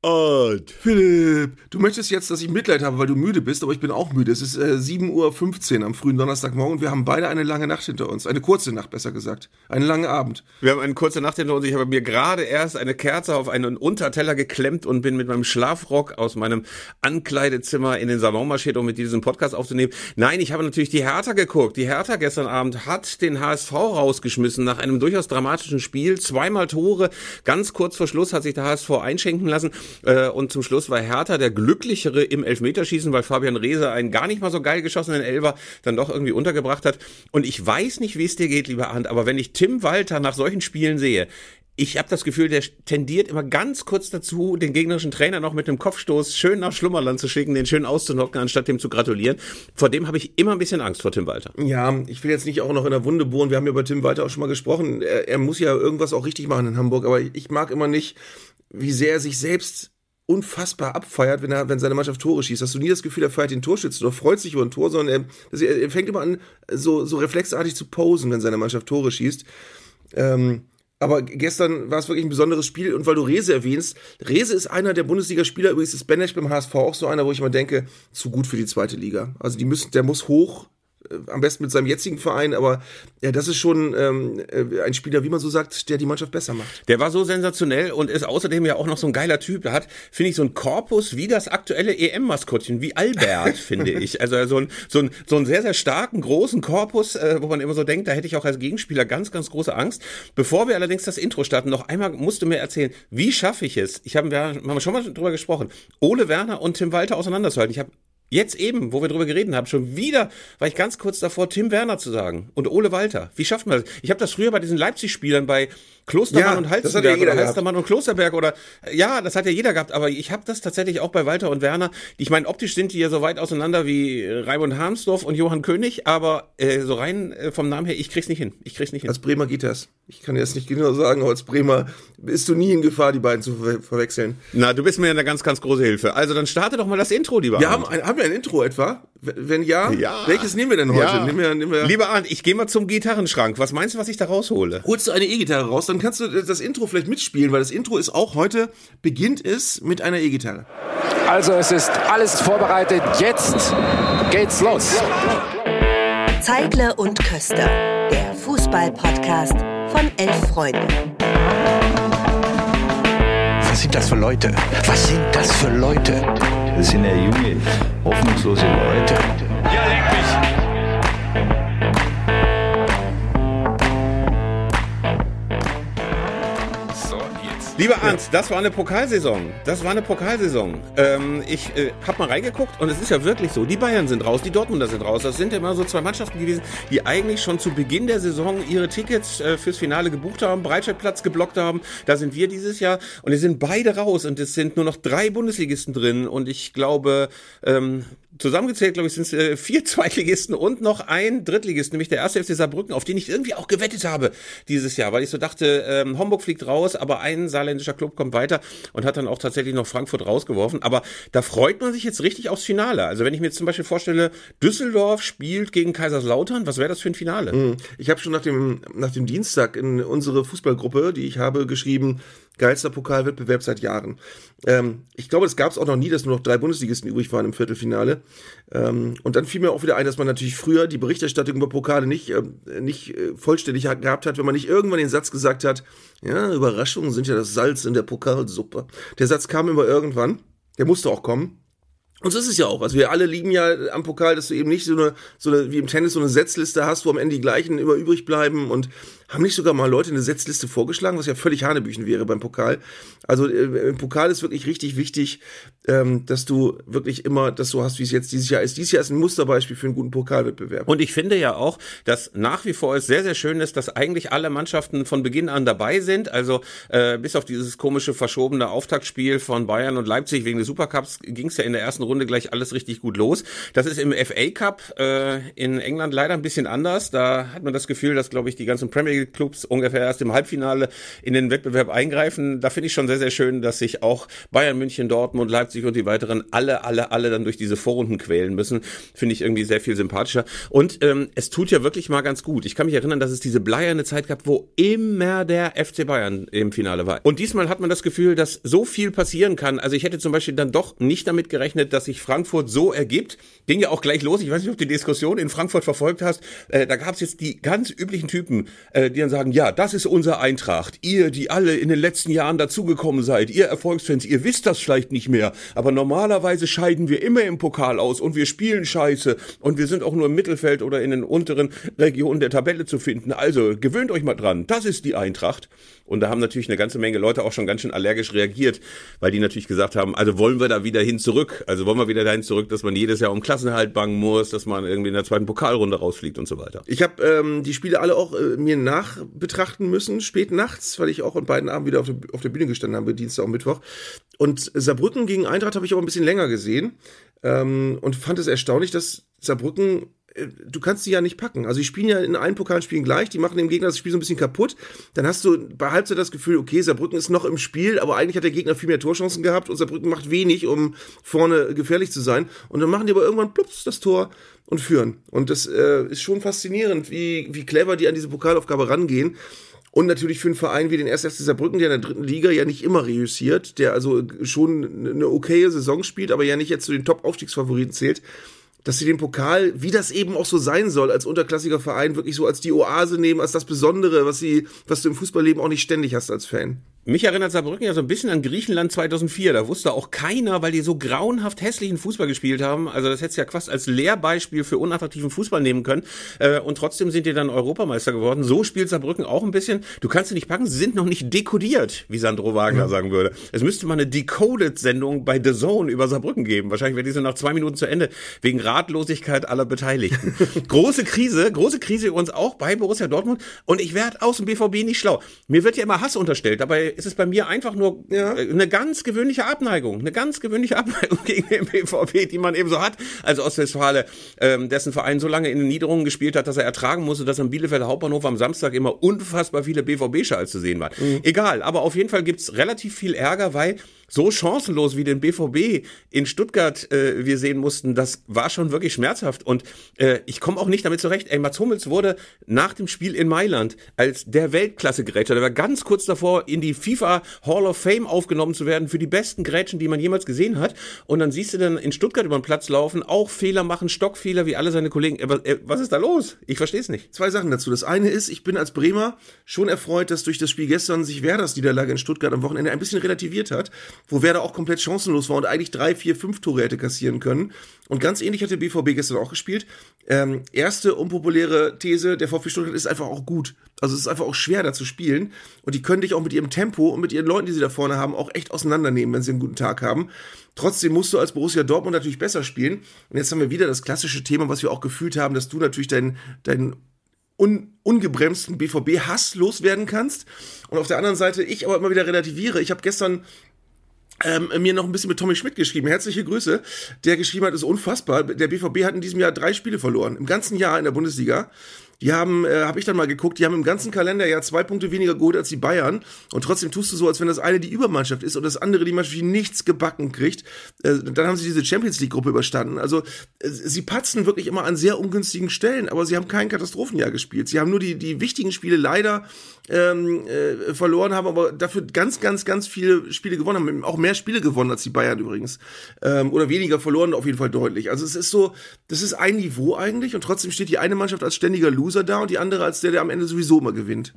Und Philipp, du möchtest jetzt, dass ich Mitleid habe, weil du müde bist, aber ich bin auch müde. Es ist äh, 7.15 Uhr am frühen Donnerstagmorgen und wir haben beide eine lange Nacht hinter uns. Eine kurze Nacht, besser gesagt. Einen langen Abend. Wir haben eine kurze Nacht hinter uns. Ich habe mir gerade erst eine Kerze auf einen Unterteller geklemmt und bin mit meinem Schlafrock aus meinem Ankleidezimmer in den Salon marschiert, um mit diesem Podcast aufzunehmen. Nein, ich habe natürlich die Hertha geguckt. Die Hertha gestern Abend hat den HSV rausgeschmissen nach einem durchaus dramatischen Spiel. Zweimal Tore. Ganz kurz vor Schluss hat sich der HSV einschenken lassen. Äh, und zum Schluss war Hertha der glücklichere im Elfmeterschießen, weil Fabian Reese einen gar nicht mal so geil geschossenen Elfer dann doch irgendwie untergebracht hat. Und ich weiß nicht, wie es dir geht, lieber Arndt, aber wenn ich Tim Walter nach solchen Spielen sehe, ich habe das Gefühl, der tendiert immer ganz kurz dazu, den gegnerischen Trainer noch mit einem Kopfstoß schön nach Schlummerland zu schicken, den schön auszunocken, anstatt dem zu gratulieren. Vor dem habe ich immer ein bisschen Angst vor Tim Walter. Ja, ich will jetzt nicht auch noch in der Wunde bohren. Wir haben ja über Tim Walter auch schon mal gesprochen. Er, er muss ja irgendwas auch richtig machen in Hamburg, aber ich mag immer nicht, wie sehr er sich selbst unfassbar abfeiert, wenn er, wenn seine Mannschaft Tore schießt. Hast du nie das Gefühl, er feiert den Torschützen oder freut sich über ein Tor, sondern er, er fängt immer an, so, so reflexartig zu posen, wenn seine Mannschaft Tore schießt. Ähm, aber gestern war es wirklich ein besonderes Spiel und weil du Rese erwähnst, Rese ist einer der Bundesligaspieler, übrigens ist Benesch beim HSV auch so einer, wo ich mal denke, zu gut für die zweite Liga. Also die müssen, der muss hoch, am besten mit seinem jetzigen Verein, aber ja, das ist schon ähm, äh, ein Spieler, wie man so sagt, der die Mannschaft besser macht. Der war so sensationell und ist außerdem ja auch noch so ein geiler Typ. Der hat, finde ich, so ein Korpus wie das aktuelle EM-Maskottchen, wie Albert, finde ich. Also so ein, so, ein, so einen sehr, sehr starken, großen Korpus, äh, wo man immer so denkt, da hätte ich auch als Gegenspieler ganz, ganz große Angst. Bevor wir allerdings das Intro starten, noch einmal musst du mir erzählen, wie schaffe ich es? Ich habe, haben schon mal drüber gesprochen, Ole Werner und Tim Walter auseinanderzuhalten. Ich habe Jetzt eben, wo wir drüber geredet haben, schon wieder war ich ganz kurz davor, Tim Werner zu sagen und Ole Walter. Wie schafft man das? Ich habe das früher bei diesen Leipzig-Spielern bei Klostermann ja, und Halstenberg oder Halstermann und Klosterberg oder ja, das hat ja jeder gehabt, aber ich habe das tatsächlich auch bei Walter und Werner. Ich meine, optisch sind die ja so weit auseinander wie Raimund Harmsdorf und Johann König, aber äh, so rein äh, vom Namen her, ich krieg's nicht hin. Ich krieg's nicht hin. Als Bremer geht das. Ich kann jetzt nicht genau sagen, aber als Bremer bist du nie in Gefahr, die beiden zu ver verwechseln. Na, du bist mir eine ganz, ganz große Hilfe. Also dann starte doch mal das Intro, lieber Wir haben, ein, haben wir ein Intro etwa? Wenn ja, ja. welches nehmen wir denn heute? Ja. Nehmen wir, nehmen wir Lieber Arndt, ich gehe mal zum Gitarrenschrank. Was meinst du, was ich da raushole? Holst du eine E-Gitarre raus, dann kannst du das Intro vielleicht mitspielen, weil das Intro ist auch heute, beginnt es mit einer E-Gitarre. Also es ist alles vorbereitet, jetzt geht's los. Zeigle und Köster, der Fußball-Podcast von Elf Freunde. Was sind das für Leute? Was sind das für Leute? Das sind ja junge, hoffnungslose Leute. Ja, leck mich! Lieber Arndt, das war eine Pokalsaison. Das war eine Pokalsaison. Ähm, ich äh, habe mal reingeguckt und es ist ja wirklich so. Die Bayern sind raus, die Dortmunder sind raus. Das sind ja immer so zwei Mannschaften gewesen, die eigentlich schon zu Beginn der Saison ihre Tickets äh, fürs Finale gebucht haben, Breitscheidplatz geblockt haben. Da sind wir dieses Jahr und es sind beide raus und es sind nur noch drei Bundesligisten drin und ich glaube, ähm, zusammengezählt, glaube ich, sind es äh, vier Zweitligisten und noch ein Drittligist, nämlich der erste FC Saarbrücken, auf den ich irgendwie auch gewettet habe dieses Jahr, weil ich so dachte, ähm, Homburg fliegt raus, aber ein saarländischer Club kommt weiter und hat dann auch tatsächlich noch Frankfurt rausgeworfen. Aber da freut man sich jetzt richtig aufs Finale. Also wenn ich mir jetzt zum Beispiel vorstelle, Düsseldorf spielt gegen Kaiserslautern, was wäre das für ein Finale? Mhm. Ich habe schon nach dem, nach dem Dienstag in unsere Fußballgruppe, die ich habe, geschrieben, geilster Pokalwettbewerb seit Jahren. Ähm, ich glaube, es gab es auch noch nie, dass nur noch drei Bundesligisten übrig waren im Viertelfinale. Ähm, und dann fiel mir auch wieder ein, dass man natürlich früher die Berichterstattung über Pokale nicht, äh, nicht äh, vollständig gehabt hat, wenn man nicht irgendwann den Satz gesagt hat, ja, Überraschungen sind ja das Salz in der Pokalsuppe. Der Satz kam immer irgendwann, der musste auch kommen. Und so ist es ja auch. Also wir alle lieben ja am Pokal, dass du eben nicht so eine, so eine, wie im Tennis so eine Setzliste hast, wo am Ende die gleichen immer übrig bleiben und haben nicht sogar mal Leute eine Setzliste vorgeschlagen, was ja völlig Hanebüchen wäre beim Pokal. Also äh, im Pokal ist wirklich richtig wichtig, ähm, dass du wirklich immer das so hast, wie es jetzt dieses Jahr ist. Dieses Jahr ist ein Musterbeispiel für einen guten Pokalwettbewerb. Und ich finde ja auch, dass nach wie vor es sehr, sehr schön ist, dass eigentlich alle Mannschaften von Beginn an dabei sind. Also äh, bis auf dieses komische verschobene Auftaktspiel von Bayern und Leipzig wegen des Supercups ging es ja in der ersten Runde gleich alles richtig gut los. Das ist im FA Cup äh, in England leider ein bisschen anders. Da hat man das Gefühl, dass, glaube ich, die ganzen Premier League Clubs ungefähr erst im Halbfinale in den Wettbewerb eingreifen. Da finde ich schon sehr, sehr schön, dass sich auch Bayern München, Dortmund, Leipzig und die weiteren alle, alle, alle dann durch diese Vorrunden quälen müssen. Finde ich irgendwie sehr viel sympathischer. Und ähm, es tut ja wirklich mal ganz gut. Ich kann mich erinnern, dass es diese bleierne Zeit gab, wo immer der FC Bayern im Finale war. Und diesmal hat man das Gefühl, dass so viel passieren kann. Also ich hätte zum Beispiel dann doch nicht damit gerechnet, dass sich Frankfurt so ergibt. Ging ja auch gleich los. Ich weiß nicht, ob du die Diskussion in Frankfurt verfolgt hast. Äh, da gab es jetzt die ganz üblichen Typen, äh, die dann sagen, ja, das ist unser Eintracht. Ihr, die alle in den letzten Jahren dazugekommen seid, ihr Erfolgsfans, ihr wisst das vielleicht nicht mehr. Aber normalerweise scheiden wir immer im Pokal aus und wir spielen scheiße und wir sind auch nur im Mittelfeld oder in den unteren Regionen der Tabelle zu finden. Also gewöhnt euch mal dran. Das ist die Eintracht. Und da haben natürlich eine ganze Menge Leute auch schon ganz schön allergisch reagiert, weil die natürlich gesagt haben, also wollen wir da wieder hin zurück? Also wollen wir wieder dahin zurück, dass man jedes Jahr um Klassenhalt bangen muss, dass man irgendwie in der zweiten Pokalrunde rausfliegt und so weiter. Ich habe ähm, die Spiele alle auch äh, mir nachbetrachten müssen, spät nachts, weil ich auch an beiden Abenden wieder auf der, auf der Bühne gestanden habe, Dienstag und Mittwoch. Und Saarbrücken gegen Eintracht habe ich aber ein bisschen länger gesehen ähm, und fand es erstaunlich, dass Saarbrücken du kannst die ja nicht packen. Also die spielen ja in allen Pokalspielen gleich, die machen dem Gegner das Spiel so ein bisschen kaputt. Dann hast du bei Halbzeit das Gefühl, okay, Saarbrücken ist noch im Spiel, aber eigentlich hat der Gegner viel mehr Torchancen gehabt und Saarbrücken macht wenig, um vorne gefährlich zu sein. Und dann machen die aber irgendwann plups das Tor und führen. Und das äh, ist schon faszinierend, wie, wie clever die an diese Pokalaufgabe rangehen. Und natürlich für einen Verein wie den 1. FC Saarbrücken, der in der dritten Liga ja nicht immer reüssiert, der also schon eine okaye Saison spielt, aber ja nicht jetzt zu den Top-Aufstiegsfavoriten zählt dass sie den Pokal, wie das eben auch so sein soll, als unterklassiger Verein wirklich so als die Oase nehmen, als das Besondere, was sie, was du im Fußballleben auch nicht ständig hast als Fan. Mich erinnert Saarbrücken ja so ein bisschen an Griechenland 2004. Da wusste auch keiner, weil die so grauenhaft hässlichen Fußball gespielt haben. Also das hätte ja quasi als Lehrbeispiel für unattraktiven Fußball nehmen können. Äh, und trotzdem sind die dann Europameister geworden. So spielt Saarbrücken auch ein bisschen. Du kannst sie nicht packen, sie sind noch nicht dekodiert, wie Sandro Wagner mhm. sagen würde. Es müsste mal eine Decoded-Sendung bei The Zone über Saarbrücken geben. Wahrscheinlich wäre diese nach zwei Minuten zu Ende, wegen Ratlosigkeit aller Beteiligten. große Krise, große Krise übrigens auch bei Borussia Dortmund. Und ich werde aus dem BVB nicht schlau. Mir wird ja immer Hass unterstellt. Dabei ist es bei mir einfach nur ja. Äh, eine ganz gewöhnliche Abneigung, eine ganz gewöhnliche Abneigung gegen den BVB, die man eben so hat. Also Ostwestfale, ähm, dessen Verein so lange in den Niederungen gespielt hat, dass er ertragen musste, dass am Bielefelder Hauptbahnhof am Samstag immer unfassbar viele BVB-Schals zu sehen waren. Mhm. Egal, aber auf jeden Fall gibt's relativ viel Ärger, weil so chancenlos wie den BVB in Stuttgart äh, wir sehen mussten, das war schon wirklich schmerzhaft. Und äh, ich komme auch nicht damit zurecht. Ey, Mats Hummels wurde nach dem Spiel in Mailand als der Weltklasse-Grätscher, der war ganz kurz davor, in die FIFA Hall of Fame aufgenommen zu werden für die besten Grätschen, die man jemals gesehen hat. Und dann siehst du dann in Stuttgart über den Platz laufen, auch Fehler machen, Stockfehler wie alle seine Kollegen. Aber, äh, was ist da los? Ich verstehe es nicht. Zwei Sachen dazu. Das eine ist, ich bin als Bremer schon erfreut, dass durch das Spiel gestern sich Werders Niederlage in Stuttgart am Wochenende ein bisschen relativiert hat wo Werder auch komplett chancenlos war und eigentlich drei, vier, fünf Tore hätte kassieren können. Und ganz ähnlich hat der BVB gestern auch gespielt. Ähm, erste unpopuläre These, der VfB Stuttgart ist einfach auch gut. Also es ist einfach auch schwer, da zu spielen. Und die können dich auch mit ihrem Tempo und mit ihren Leuten, die sie da vorne haben, auch echt auseinandernehmen, wenn sie einen guten Tag haben. Trotzdem musst du als Borussia Dortmund natürlich besser spielen. Und jetzt haben wir wieder das klassische Thema, was wir auch gefühlt haben, dass du natürlich deinen dein un, ungebremsten BVB-Hass loswerden kannst. Und auf der anderen Seite ich aber immer wieder relativiere. Ich habe gestern ähm, mir noch ein bisschen mit Tommy Schmidt geschrieben. Herzliche Grüße. Der geschrieben hat, ist unfassbar. Der BVB hat in diesem Jahr drei Spiele verloren. Im ganzen Jahr in der Bundesliga. Die haben, äh, habe ich dann mal geguckt, die haben im ganzen Kalender ja zwei Punkte weniger geholt als die Bayern. Und trotzdem tust du so, als wenn das eine die Übermannschaft ist und das andere die Mannschaft, die nichts gebacken kriegt. Äh, dann haben sie diese Champions League-Gruppe überstanden. Also äh, sie patzen wirklich immer an sehr ungünstigen Stellen, aber sie haben kein Katastrophenjahr gespielt. Sie haben nur die, die wichtigen Spiele leider ähm, äh, verloren, haben aber dafür ganz, ganz, ganz viele Spiele gewonnen, haben auch mehr Spiele gewonnen als die Bayern übrigens. Ähm, oder weniger verloren, auf jeden Fall deutlich. Also es ist so, das ist ein Niveau eigentlich und trotzdem steht die eine Mannschaft als ständiger Loser Loser da und die andere als der, der am Ende sowieso immer gewinnt.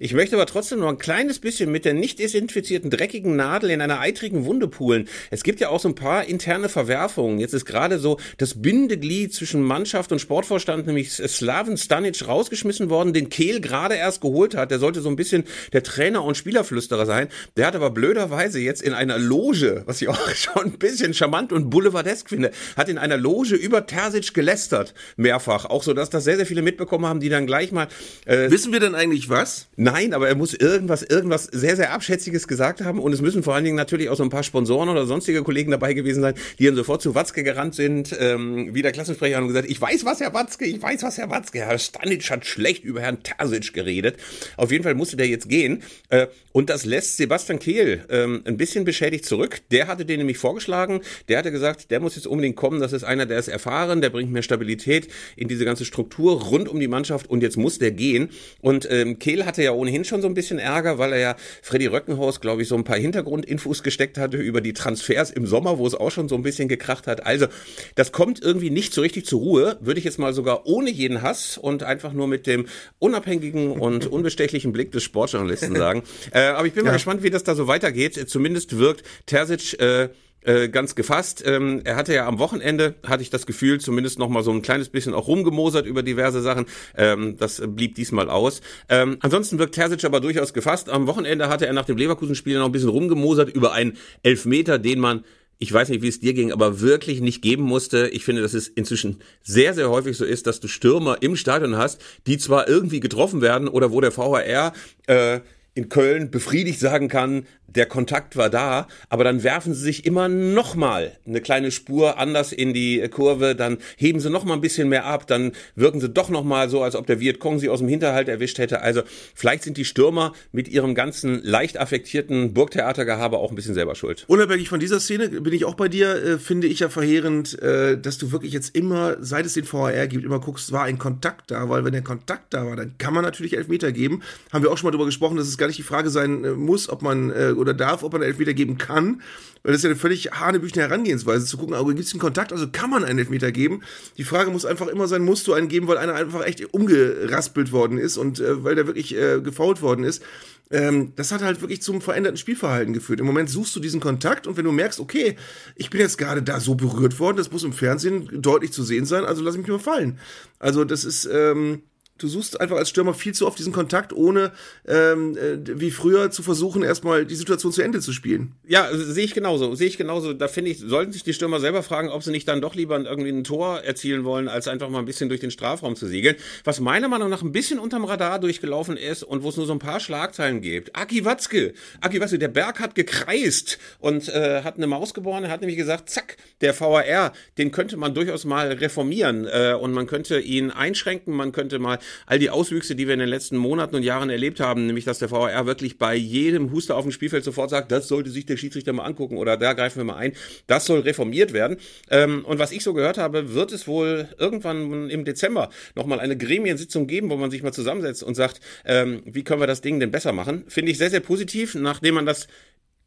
Ich möchte aber trotzdem noch ein kleines bisschen mit der nicht desinfizierten dreckigen Nadel in einer eitrigen Wunde poolen. Es gibt ja auch so ein paar interne Verwerfungen. Jetzt ist gerade so das Bindeglied zwischen Mannschaft und Sportvorstand, nämlich Slaven Stanic, rausgeschmissen worden, den Kehl gerade erst geholt hat. Der sollte so ein bisschen der Trainer und Spielerflüsterer sein. Der hat aber blöderweise jetzt in einer Loge, was ich auch schon ein bisschen charmant und boulevardesk finde, hat in einer Loge über Terzic gelästert. Mehrfach. Auch so, dass das sehr, sehr viele mitbekommen haben, die dann gleich mal... Äh Wissen wir denn eigentlich was? Nein, aber er muss irgendwas, irgendwas sehr, sehr Abschätziges gesagt haben. Und es müssen vor allen Dingen natürlich auch so ein paar Sponsoren oder sonstige Kollegen dabei gewesen sein, die dann sofort zu Watzke gerannt sind, ähm, wie der Klassensprecher und gesagt, ich weiß was, Herr Watzke, ich weiß was, Herr Watzke. Herr Stanic hat schlecht über Herrn Terzic geredet. Auf jeden Fall musste der jetzt gehen. Äh, und das lässt Sebastian Kehl ähm, ein bisschen beschädigt zurück. Der hatte den nämlich vorgeschlagen. Der hatte gesagt, der muss jetzt unbedingt kommen. Das ist einer, der ist erfahren, der bringt mehr Stabilität in diese ganze Struktur rund um die Mannschaft. Und jetzt muss der gehen. Und ähm, Kehl hatte ja ohnehin schon so ein bisschen Ärger, weil er ja Freddy Röckenhaus, glaube ich, so ein paar Hintergrundinfos gesteckt hatte über die Transfers im Sommer, wo es auch schon so ein bisschen gekracht hat. Also, das kommt irgendwie nicht so richtig zur Ruhe, würde ich jetzt mal sogar ohne jeden Hass und einfach nur mit dem unabhängigen und unbestechlichen Blick des Sportjournalisten sagen. Äh, aber ich bin mal gespannt, wie das da so weitergeht. Zumindest wirkt Terzic äh, äh, ganz gefasst. Ähm, er hatte ja am Wochenende, hatte ich das Gefühl, zumindest noch mal so ein kleines bisschen auch rumgemosert über diverse Sachen. Ähm, das blieb diesmal aus. Ähm, ansonsten wirkt Terzic aber durchaus gefasst. Am Wochenende hatte er nach dem Leverkusen-Spiel noch ein bisschen rumgemosert über einen Elfmeter, den man ich weiß nicht, wie es dir ging, aber wirklich nicht geben musste. Ich finde, dass es inzwischen sehr, sehr häufig so ist, dass du Stürmer im Stadion hast, die zwar irgendwie getroffen werden oder wo der VHR äh, in Köln befriedigt sagen kann, der Kontakt war da, aber dann werfen sie sich immer noch mal eine kleine Spur anders in die Kurve, dann heben sie noch mal ein bisschen mehr ab, dann wirken sie doch noch mal so, als ob der Vietcong sie aus dem Hinterhalt erwischt hätte. Also vielleicht sind die Stürmer mit ihrem ganzen leicht affektierten Burgtheatergehabe auch ein bisschen selber schuld. Unabhängig von dieser Szene bin ich auch bei dir, äh, finde ich ja verheerend, äh, dass du wirklich jetzt immer, seit es den VAR gibt, immer guckst, war ein Kontakt da, weil wenn der Kontakt da war, dann kann man natürlich Elfmeter geben. Haben wir auch schon mal darüber gesprochen, dass es gar nicht die Frage sein äh, muss, ob man äh, oder darf, ob man einen Elfmeter geben kann. Weil das ist ja eine völlig hanebüchene Herangehensweise, zu gucken, aber gibt es einen Kontakt, also kann man einen Elfmeter geben. Die Frage muss einfach immer sein, musst du einen geben, weil einer einfach echt umgeraspelt worden ist und äh, weil der wirklich äh, gefault worden ist. Ähm, das hat halt wirklich zum veränderten Spielverhalten geführt. Im Moment suchst du diesen Kontakt und wenn du merkst, okay, ich bin jetzt gerade da so berührt worden, das muss im Fernsehen deutlich zu sehen sein, also lass mich mal fallen. Also das ist, ähm, Du suchst einfach als Stürmer viel zu oft diesen Kontakt, ohne ähm, äh, wie früher zu versuchen, erstmal die Situation zu Ende zu spielen. Ja, sehe ich genauso. Sehe ich genauso. Da finde ich, sollten sich die Stürmer selber fragen, ob sie nicht dann doch lieber irgendwie ein Tor erzielen wollen, als einfach mal ein bisschen durch den Strafraum zu segeln. Was meiner Meinung nach ein bisschen unterm Radar durchgelaufen ist und wo es nur so ein paar Schlagzeilen gibt. Aki Watzke. Aki Watzke, der Berg hat gekreist und äh, hat eine Maus geboren. Er hat nämlich gesagt, zack, der VAR, den könnte man durchaus mal reformieren äh, und man könnte ihn einschränken, man könnte mal all die Auswüchse, die wir in den letzten Monaten und Jahren erlebt haben, nämlich dass der VAR wirklich bei jedem Huster auf dem Spielfeld sofort sagt, das sollte sich der Schiedsrichter mal angucken oder da greifen wir mal ein, das soll reformiert werden. Ähm, und was ich so gehört habe, wird es wohl irgendwann im Dezember nochmal eine Gremiensitzung geben, wo man sich mal zusammensetzt und sagt, ähm, wie können wir das Ding denn besser machen? Finde ich sehr, sehr positiv, nachdem man das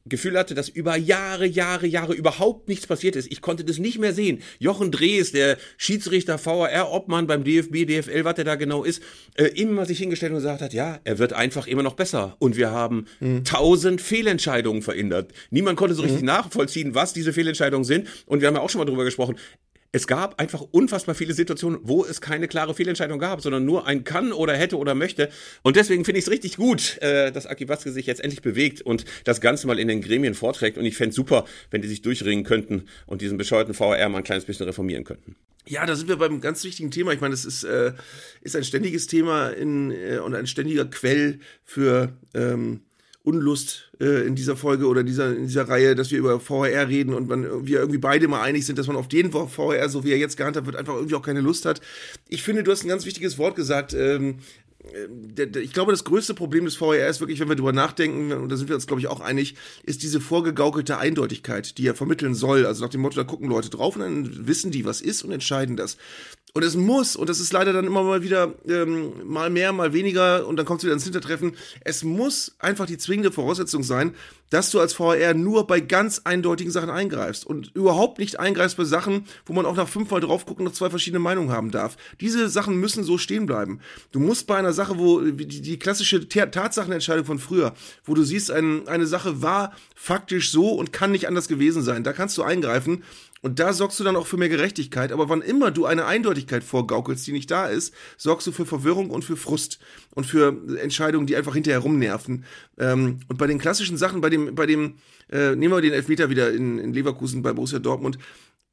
Gefühl hatte, dass über Jahre, Jahre, Jahre überhaupt nichts passiert ist. Ich konnte das nicht mehr sehen. Jochen Drees, der Schiedsrichter, VAR-Obmann beim DFB, DFL, was der da genau ist, äh, immer sich hingestellt und gesagt hat, ja, er wird einfach immer noch besser. Und wir haben mhm. tausend Fehlentscheidungen verändert. Niemand konnte so richtig mhm. nachvollziehen, was diese Fehlentscheidungen sind. Und wir haben ja auch schon mal drüber gesprochen es gab einfach unfassbar viele Situationen, wo es keine klare Fehlentscheidung gab, sondern nur ein kann oder hätte oder möchte. Und deswegen finde ich es richtig gut, äh, dass Aki Watzke sich jetzt endlich bewegt und das Ganze mal in den Gremien vorträgt. Und ich fände super, wenn die sich durchringen könnten und diesen bescheuerten VR mal ein kleines bisschen reformieren könnten. Ja, da sind wir beim ganz wichtigen Thema. Ich meine, das ist, äh, ist ein ständiges Thema in, äh, und ein ständiger Quell für ähm, Unlust äh, in dieser Folge oder dieser, in dieser Reihe, dass wir über VR reden und man, wir irgendwie beide mal einig sind, dass man auf den VR, so wie er jetzt gehandhabt wird, einfach irgendwie auch keine Lust hat. Ich finde, du hast ein ganz wichtiges Wort gesagt. Ähm, äh, ich glaube, das größte Problem des VR ist wirklich, wenn wir darüber nachdenken, und da sind wir uns, glaube ich, auch einig, ist diese vorgegaukelte Eindeutigkeit, die er vermitteln soll. Also nach dem Motto, da gucken Leute drauf und dann wissen die, was ist und entscheiden das. Und es muss, und das ist leider dann immer mal wieder ähm, mal mehr, mal weniger, und dann kommt es wieder ins Hintertreffen, es muss einfach die zwingende Voraussetzung sein, dass du als VR nur bei ganz eindeutigen Sachen eingreifst und überhaupt nicht eingreifst bei Sachen, wo man auch nach fünfmal drauf gucken noch zwei verschiedene Meinungen haben darf. Diese Sachen müssen so stehen bleiben. Du musst bei einer Sache, wo die, die klassische Tatsachenentscheidung von früher, wo du siehst, ein, eine Sache war faktisch so und kann nicht anders gewesen sein, da kannst du eingreifen und da sorgst du dann auch für mehr Gerechtigkeit. Aber wann immer du eine Eindeutigkeit vorgaukelst, die nicht da ist, sorgst du für Verwirrung und für Frust und für Entscheidungen, die einfach hinterher rumnerven. Ähm, und bei den klassischen Sachen, bei dem, bei dem, äh, nehmen wir den Elfmeter wieder in, in Leverkusen bei Borussia Dortmund,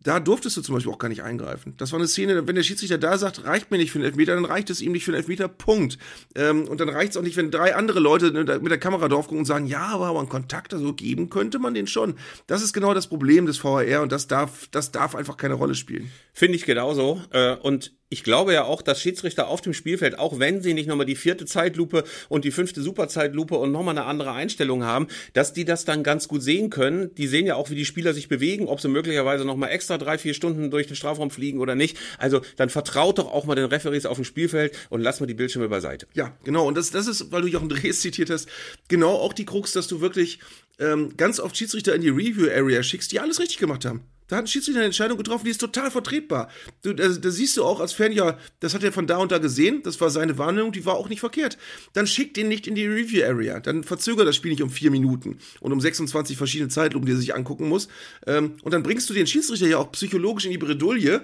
da durftest du zum Beispiel auch gar nicht eingreifen. Das war eine Szene, wenn der Schiedsrichter da sagt, reicht mir nicht für einen Elfmeter, dann reicht es ihm nicht für einen Elfmeter, Punkt. Ähm, und dann reicht es auch nicht, wenn drei andere Leute mit der Kamera drauf gucken und sagen, ja, aber, einen Kontakt so geben könnte man den schon. Das ist genau das Problem des VAR und das darf, das darf einfach keine Rolle spielen. Finde ich genauso. Äh, und ich glaube ja auch, dass Schiedsrichter auf dem Spielfeld, auch wenn sie nicht nochmal die vierte Zeitlupe und die fünfte Superzeitlupe und nochmal eine andere Einstellung haben, dass die das dann ganz gut sehen können. Die sehen ja auch, wie die Spieler sich bewegen, ob sie möglicherweise nochmal extra drei, vier Stunden durch den Strafraum fliegen oder nicht. Also dann vertraut doch auch mal den Referees auf dem Spielfeld und lass mal die Bildschirme beiseite. Ja, genau. Und das, das ist, weil du Jochen Drees zitiert hast, genau auch die Krux, dass du wirklich ähm, ganz oft Schiedsrichter in die Review-Area schickst, die alles richtig gemacht haben. Da hat ein Schiedsrichter eine Entscheidung getroffen, die ist total vertretbar. Du, da, da, siehst du auch als Fan, ja, das hat er von da und da gesehen, das war seine Wahrnehmung, die war auch nicht verkehrt. Dann schick den nicht in die Review Area. Dann verzögert das Spiel nicht um vier Minuten und um 26 verschiedene Zeitlupen, die er sich angucken muss. Ähm, und dann bringst du den Schiedsrichter ja auch psychologisch in die Bredouille,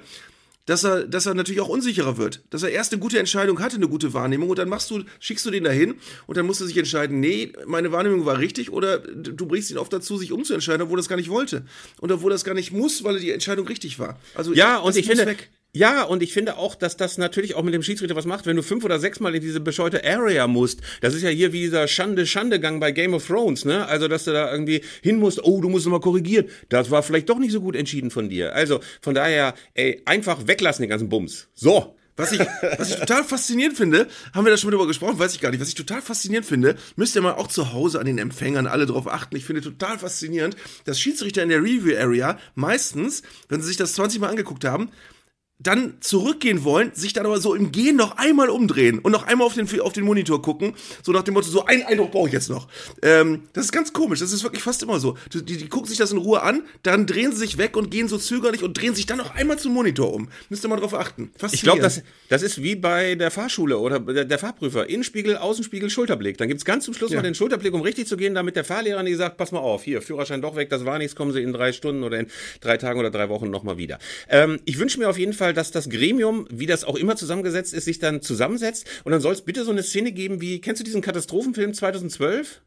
dass er, dass er natürlich auch unsicherer wird. Dass er erst eine gute Entscheidung hatte, eine gute Wahrnehmung und dann machst du, schickst du den dahin und dann musst du sich entscheiden, nee, meine Wahrnehmung war richtig oder du bringst ihn oft dazu, sich umzuentscheiden, obwohl er das gar nicht wollte. Und obwohl er das gar nicht muss, weil die Entscheidung richtig war. Also ja, und ich finde, weg. Ja, und ich finde auch, dass das natürlich auch mit dem Schiedsrichter was macht, wenn du fünf oder sechs Mal in diese bescheute Area musst. Das ist ja hier wie dieser Schande-Schande-Gang bei Game of Thrones, ne? Also, dass du da irgendwie hin musst, oh, du musst mal korrigieren. Das war vielleicht doch nicht so gut entschieden von dir. Also, von daher, ey, einfach weglassen den ganzen Bums. So. Was ich, was ich total faszinierend finde, haben wir da schon drüber gesprochen, weiß ich gar nicht. Was ich total faszinierend finde, müsst ihr mal auch zu Hause an den Empfängern alle drauf achten. Ich finde total faszinierend, dass Schiedsrichter in der Review Area meistens, wenn sie sich das 20 Mal angeguckt haben, dann zurückgehen wollen, sich dann aber so im Gehen noch einmal umdrehen und noch einmal auf den, auf den Monitor gucken, so nach dem Motto, so einen Eindruck brauche ich jetzt noch. Ähm, das ist ganz komisch, das ist wirklich fast immer so. Die, die, die, gucken sich das in Ruhe an, dann drehen sie sich weg und gehen so zögerlich und drehen sich dann noch einmal zum Monitor um. Müsst ihr mal drauf achten. Ich glaube, das, das ist wie bei der Fahrschule oder der, der Fahrprüfer. Innenspiegel, Außenspiegel, Schulterblick. Dann gibt's ganz zum Schluss ja. mal den Schulterblick, um richtig zu gehen, damit der Fahrlehrer nicht sagt, pass mal auf, hier, Führerschein doch weg, das war nichts, kommen Sie in drei Stunden oder in drei Tagen oder drei Wochen nochmal wieder. Ähm, ich wünsche mir auf jeden Fall, dass das Gremium Gremium, wie das auch immer zusammengesetzt ist, sich dann zusammensetzt und dann soll es bitte so eine Szene geben wie, kennst du diesen Katastrophenfilm 2012?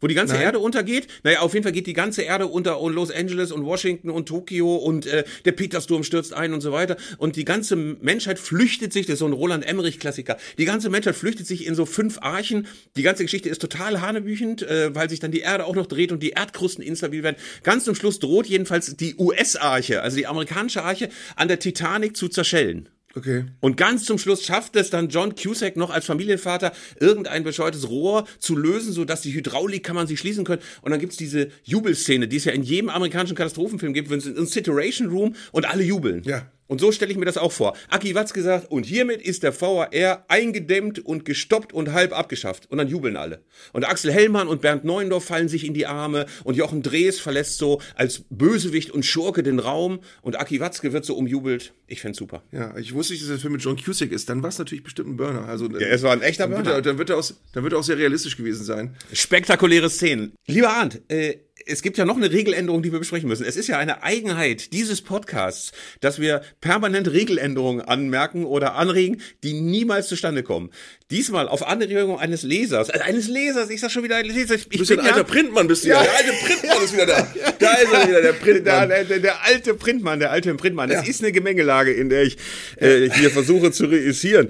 Wo die ganze Nein. Erde untergeht? Naja, auf jeden Fall geht die ganze Erde unter und Los Angeles und Washington und Tokio und äh, der Petersdom stürzt ein und so weiter. Und die ganze Menschheit flüchtet sich, das ist so ein Roland Emmerich-Klassiker, die ganze Menschheit flüchtet sich in so fünf Archen. Die ganze Geschichte ist total hanebüchend, äh, weil sich dann die Erde auch noch dreht und die Erdkrusten instabil werden. Ganz zum Schluss droht jedenfalls die US-Arche, also die amerikanische Arche, an der Titanic zu zerschellen. Okay. Und ganz zum Schluss schafft es dann John Cusack noch als Familienvater, irgendein bescheuertes Rohr zu lösen, sodass die Hydraulik kann man sich schließen können. Und dann gibt's diese Jubelszene, die es ja in jedem amerikanischen Katastrophenfilm gibt, wenn es in Situation Room und alle jubeln. Ja. Und so stelle ich mir das auch vor. Aki Watz gesagt, und hiermit ist der VAR eingedämmt und gestoppt und halb abgeschafft. Und dann jubeln alle. Und Axel Hellmann und Bernd Neuendorf fallen sich in die Arme und Jochen Drees verlässt so als Bösewicht und Schurke den Raum und Aki Watzke wird so umjubelt. Ich fände super. Ja, ich wusste nicht, dass der Film mit John Cusack ist. Dann war es natürlich bestimmt ein Burner. Also, ja, es war ein echter dann Burner. Wird er, dann, wird er auch, dann wird er auch sehr realistisch gewesen sein. Spektakuläre Szenen. Lieber Arndt, äh, es gibt ja noch eine Regeländerung, die wir besprechen müssen. Es ist ja eine Eigenheit dieses Podcasts, dass wir permanent Regeländerungen anmerken oder anregen, die niemals zustande kommen. Diesmal auf Anregung eines Lesers, also eines Lesers, ich sag schon wieder. Ich, ich bist bin ein alter ja, Printmann, bist du ja. Der alte Printmann ist wieder da. Da ist er wieder, der Printmann. Der, der, der alte Printmann, der alte Printmann. Das ja. ist eine Gemengelage, in der ich äh, hier versuche zu reüssieren.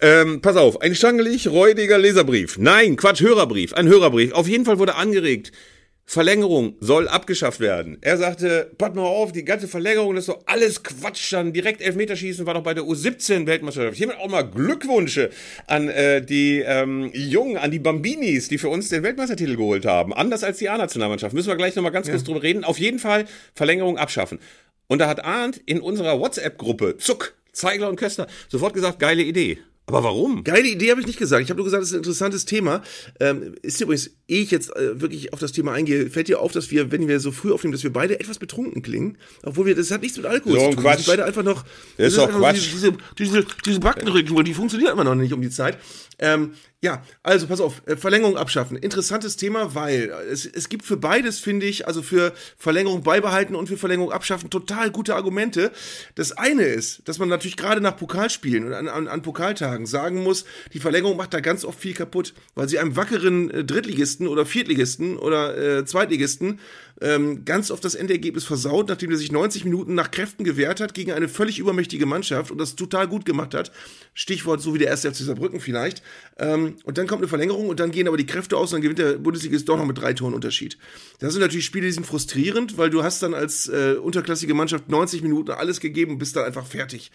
Ähm, pass auf, ein schangelig räudiger Leserbrief. Nein, Quatsch, Hörerbrief. Ein Hörerbrief. Auf jeden Fall wurde angeregt, Verlängerung soll abgeschafft werden. Er sagte, pass mal auf, die ganze Verlängerung, das ist doch alles Quatsch. Dann direkt Elfmeterschießen war doch bei der U17 Weltmeisterschaft. Hiermit auch mal Glückwünsche an äh, die ähm, Jungen, an die Bambinis, die für uns den Weltmeistertitel geholt haben. Anders als die A-Nationalmannschaft. Müssen wir gleich nochmal ganz ja. kurz drüber reden. Auf jeden Fall Verlängerung abschaffen. Und da hat Arndt in unserer WhatsApp-Gruppe, Zuck, Zeigler und Köster, sofort gesagt, geile Idee. Aber warum? Geile Idee habe ich nicht gesagt. Ich habe nur gesagt, es ist ein interessantes Thema. Ähm, ist übrigens, ehe ich jetzt äh, wirklich auf das Thema eingehe, fällt dir auf, dass wir, wenn wir so früh aufnehmen, dass wir beide etwas betrunken klingen. Obwohl wir, das hat nichts mit Alkohol so, zu tun. Quatsch. Wir sind beide einfach noch. Das, ist doch Quatsch. Diese, diese, diese, Backenregelung, die funktioniert immer noch nicht um die Zeit. Ähm, ja, also pass auf, äh, Verlängerung abschaffen. Interessantes Thema, weil es, es gibt für beides, finde ich, also für Verlängerung beibehalten und für Verlängerung abschaffen, total gute Argumente. Das eine ist, dass man natürlich gerade nach Pokalspielen und an, an, an Pokaltagen sagen muss, die Verlängerung macht da ganz oft viel kaputt, weil sie einem wackeren äh, Drittligisten oder Viertligisten oder äh, Zweitligisten ähm, ganz oft das Endergebnis versaut, nachdem er sich 90 Minuten nach Kräften gewehrt hat gegen eine völlig übermächtige Mannschaft und das total gut gemacht hat. Stichwort so wie der erste FC Saarbrücken vielleicht. Ähm, und dann kommt eine Verlängerung und dann gehen aber die Kräfte aus und dann gewinnt der Bundesligist doch noch mit drei Toren Unterschied. Das sind natürlich Spiele, die sind frustrierend, weil du hast dann als äh, unterklassige Mannschaft 90 Minuten alles gegeben und bist dann einfach fertig.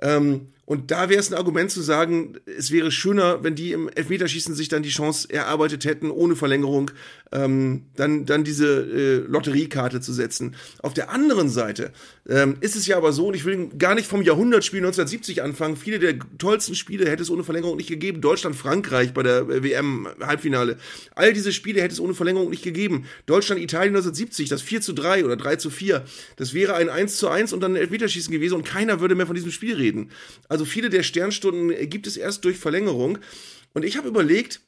Ähm, und da wäre es ein Argument zu sagen, es wäre schöner, wenn die im Elfmeterschießen sich dann die Chance erarbeitet hätten, ohne Verlängerung, ähm, dann, dann diese äh, Lotteriekarte zu setzen. Auf der anderen Seite ähm, ist es ja aber so, und ich will gar nicht vom Jahrhundertspiel 1970 anfangen, viele der tollsten Spiele hätte es ohne Verlängerung nicht gegeben. Deutschland, Frankreich bei der WM-Halbfinale. All diese Spiele hätte es ohne Verlängerung nicht gegeben. Deutschland, Italien 1970, das 4 zu 3 oder 3 zu 4, das wäre ein 1 zu 1 und dann ein Elfmeterschießen gewesen und keiner würde mehr von diesem Spiel reden. Also viele der Sternstunden gibt es erst durch Verlängerung. Und ich habe überlegt,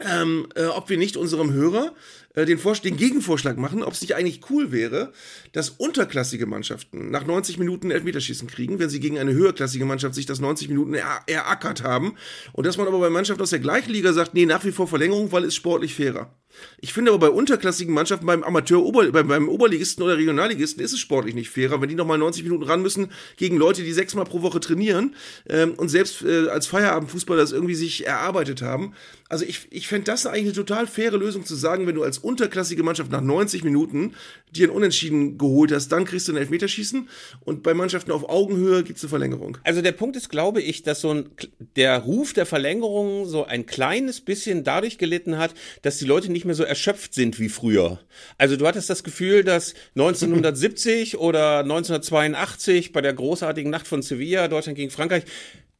ähm, äh, ob wir nicht unserem Hörer äh, den, den Gegenvorschlag machen, ob es nicht eigentlich cool wäre, dass unterklassige Mannschaften nach 90 Minuten Elfmeterschießen kriegen, wenn sie gegen eine höherklassige Mannschaft sich das 90 Minuten er erackert haben. Und dass man aber bei Mannschaften aus der gleichen Liga sagt, nee, nach wie vor Verlängerung, weil es sportlich fairer. Ich finde aber bei unterklassigen Mannschaften, beim Amateur, -Ober beim, beim Oberligisten oder Regionalligisten ist es sportlich nicht fairer, wenn die nochmal 90 Minuten ran müssen gegen Leute, die sechsmal pro Woche trainieren ähm, und selbst äh, als Feierabendfußballer das irgendwie sich erarbeitet haben. Also ich, ich fände das eigentlich eine total faire Lösung zu sagen, wenn du als unterklassige Mannschaft nach 90 Minuten dir ein Unentschieden geholt hast, dann kriegst du ein Elfmeterschießen und bei Mannschaften auf Augenhöhe gibt es eine Verlängerung. Also der Punkt ist, glaube ich, dass so ein, der Ruf der Verlängerung so ein kleines bisschen dadurch gelitten hat, dass die Leute nicht mehr so erschöpft sind wie früher. Also du hattest das Gefühl, dass 1970 oder 1982 bei der großartigen Nacht von Sevilla, Deutschland gegen Frankreich,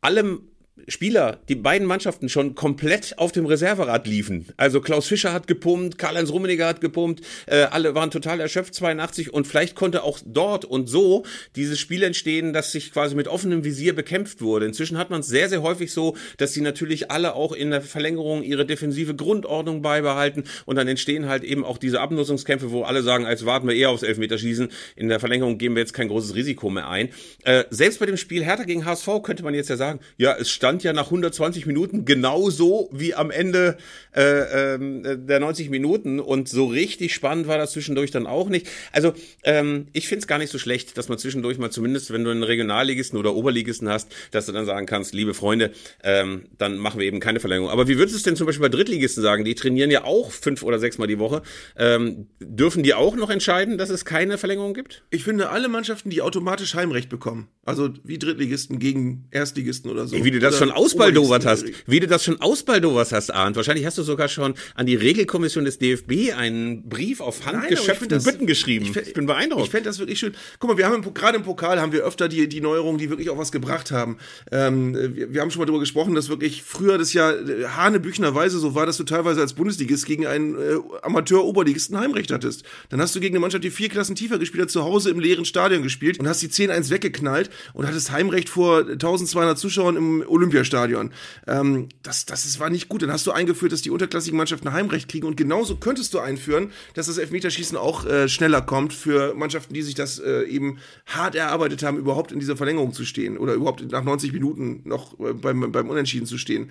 alle Spieler, die beiden Mannschaften schon komplett auf dem Reserverad liefen. Also Klaus Fischer hat gepumpt, Karl-Heinz Rummeniger hat gepumpt, äh, alle waren total erschöpft, 82 und vielleicht konnte auch dort und so dieses Spiel entstehen, das sich quasi mit offenem Visier bekämpft wurde. Inzwischen hat man es sehr, sehr häufig so, dass sie natürlich alle auch in der Verlängerung ihre defensive Grundordnung beibehalten und dann entstehen halt eben auch diese Abnutzungskämpfe, wo alle sagen, als warten wir eher aufs Elfmeterschießen, in der Verlängerung geben wir jetzt kein großes Risiko mehr ein. Äh, selbst bei dem Spiel Hertha gegen HSV könnte man jetzt ja sagen, ja, es stand ja nach 120 Minuten genauso wie am Ende äh, äh, der 90 Minuten und so richtig spannend war das zwischendurch dann auch nicht. Also ähm, ich finde es gar nicht so schlecht, dass man zwischendurch mal zumindest, wenn du einen Regionalligisten oder Oberligisten hast, dass du dann sagen kannst, liebe Freunde, ähm, dann machen wir eben keine Verlängerung. Aber wie würdest du es denn zum Beispiel bei Drittligisten sagen? Die trainieren ja auch fünf oder sechs Mal die Woche. Ähm, dürfen die auch noch entscheiden, dass es keine Verlängerung gibt? Ich finde alle Mannschaften, die automatisch Heimrecht bekommen, also wie Drittligisten gegen Erstligisten oder so. Wie du das schon aus ausbaldowert hast, wie du das schon ausbaldowert hast, Arndt. Wahrscheinlich hast du sogar schon an die Regelkommission des DFB einen Brief auf handgeschöpften Bütten geschrieben. Ich, ich bin beeindruckt. Ich fände das wirklich schön. Guck mal, wir haben gerade im Pokal haben wir öfter die, die Neuerungen, die wirklich auch was gebracht haben. Ähm, wir, wir, haben schon mal darüber gesprochen, dass wirklich früher das ja äh, hanebüchnerweise so war, dass du teilweise als Bundesligist gegen einen äh, Amateur-Oberligisten Heimrecht hattest. Dann hast du gegen eine Mannschaft, die vier Klassen tiefer gespielt hat, zu Hause im leeren Stadion gespielt und hast die 10-1 weggeknallt und hattest Heimrecht vor 1200 Zuschauern im Olympiastadion. Stadion. Ähm, das, das ist, war nicht gut. Dann hast du eingeführt, dass die unterklassigen Mannschaften Heimrecht kriegen und genauso könntest du einführen, dass das Elfmeterschießen auch äh, schneller kommt für Mannschaften, die sich das äh, eben hart erarbeitet haben, überhaupt in dieser Verlängerung zu stehen oder überhaupt nach 90 Minuten noch äh, beim, beim Unentschieden zu stehen.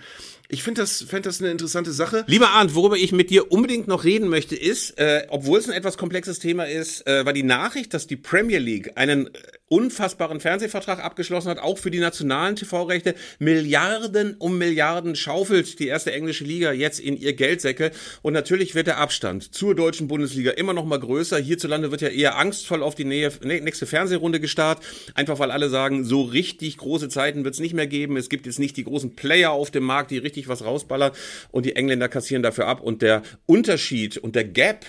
Ich finde das, fänd das eine interessante Sache. Lieber Arndt, worüber ich mit dir unbedingt noch reden möchte, ist, äh, obwohl es ein etwas komplexes Thema ist, äh, war die Nachricht, dass die Premier League einen unfassbaren Fernsehvertrag abgeschlossen hat, auch für die nationalen TV-Rechte. Milliarden um Milliarden schaufelt die erste englische Liga jetzt in ihr Geldsäcke. Und natürlich wird der Abstand zur deutschen Bundesliga immer noch mal größer. Hierzulande wird ja eher angstvoll auf die Nähe, nächste Fernsehrunde gestarrt. Einfach weil alle sagen, so richtig große Zeiten wird es nicht mehr geben. Es gibt jetzt nicht die großen Player auf dem Markt, die richtig was rausballern. Und die Engländer kassieren dafür ab. Und der Unterschied und der Gap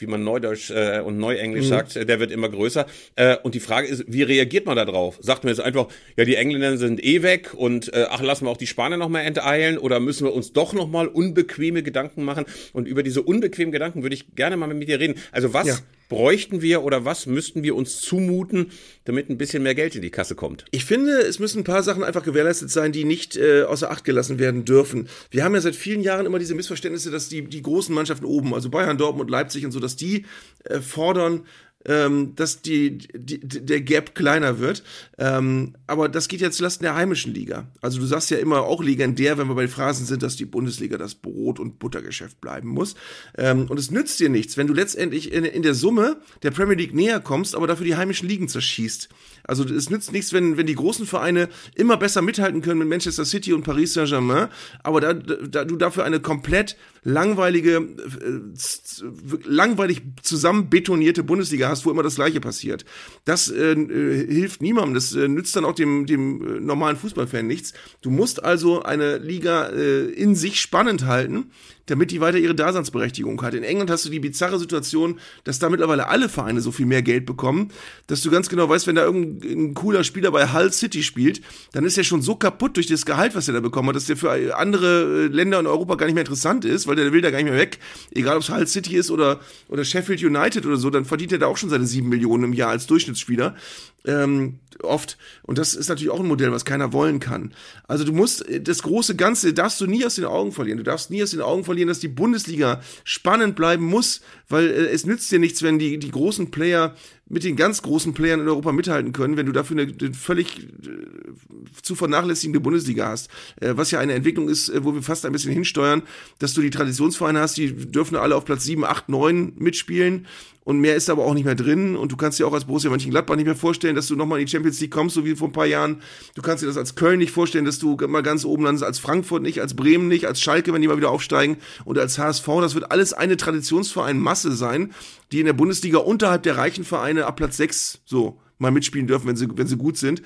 wie man Neudeutsch äh, und Neuenglisch mhm. sagt, der wird immer größer. Äh, und die Frage ist, wie reagiert man da drauf? Sagt man jetzt einfach, ja, die Engländer sind eh weg und äh, ach, lassen wir auch die Spanier noch mal enteilen oder müssen wir uns doch noch mal unbequeme Gedanken machen? Und über diese unbequemen Gedanken würde ich gerne mal mit dir reden. Also was ja bräuchten wir oder was müssten wir uns zumuten, damit ein bisschen mehr Geld in die Kasse kommt? Ich finde, es müssen ein paar Sachen einfach gewährleistet sein, die nicht äh, außer Acht gelassen werden dürfen. Wir haben ja seit vielen Jahren immer diese Missverständnisse, dass die, die großen Mannschaften oben, also Bayern, Dortmund, Leipzig und so, dass die äh, fordern, ähm, dass die, die, der Gap kleiner wird. Ähm, aber das geht jetzt zulasten der heimischen Liga. Also du sagst ja immer auch legendär, wenn wir bei den Phrasen sind, dass die Bundesliga das Brot- und Buttergeschäft bleiben muss. Ähm, und es nützt dir nichts, wenn du letztendlich in, in der Summe der Premier League näher kommst, aber dafür die heimischen Ligen zerschießt. Also es nützt nichts, wenn, wenn die großen Vereine immer besser mithalten können mit Manchester City und Paris Saint-Germain, aber da, da du dafür eine komplett langweilige, äh, langweilig zusammen betonierte Bundesliga hast, wo immer das Gleiche passiert. Das äh, äh, hilft niemandem. Das äh, nützt dann auch dem, dem äh, normalen Fußballfan nichts. Du musst also eine Liga äh, in sich spannend halten, damit die weiter ihre Daseinsberechtigung hat. In England hast du die bizarre Situation, dass da mittlerweile alle Vereine so viel mehr Geld bekommen, dass du ganz genau weißt, wenn da irgendein cooler Spieler bei Hull City spielt, dann ist er schon so kaputt durch das Gehalt, was er da bekommen hat, dass der für andere äh, Länder in Europa gar nicht mehr interessant ist, weil der will da gar nicht mehr weg. Egal ob es Hull City ist oder, oder Sheffield United oder so, dann verdient er da auch schon seine sieben Millionen im Jahr als Durchschnittsspieler ähm, oft. Und das ist natürlich auch ein Modell, was keiner wollen kann. Also du musst äh, das große Ganze darfst du nie aus den Augen verlieren. Du darfst nie aus den Augen verlieren, dass die Bundesliga spannend bleiben muss, weil äh, es nützt dir nichts, wenn die, die großen Player mit den ganz großen Playern in Europa mithalten können, wenn du dafür eine, eine völlig äh, zu vernachlässigende Bundesliga hast. Äh, was ja eine Entwicklung ist, äh, wo wir fast ein bisschen hinsteuern, dass du die Traditionsvereine hast, die dürfen alle auf Platz 7, 8, 9 mitspielen und mehr ist aber auch nicht mehr drin und du kannst dir auch als Borussia Mönchengladbach nicht mehr vorstellen, dass du nochmal in die Champions League kommst, so wie vor ein paar Jahren. Du kannst dir das als Köln nicht vorstellen, dass du mal ganz oben landest, als Frankfurt nicht, als Bremen nicht, als Schalke, wenn die mal wieder aufsteigen und als HSV. Das wird alles eine Traditionsverein-Masse sein, die in der Bundesliga unterhalb der reichen Vereine ab Platz 6 so mal mitspielen dürfen, wenn sie, wenn sie gut sind.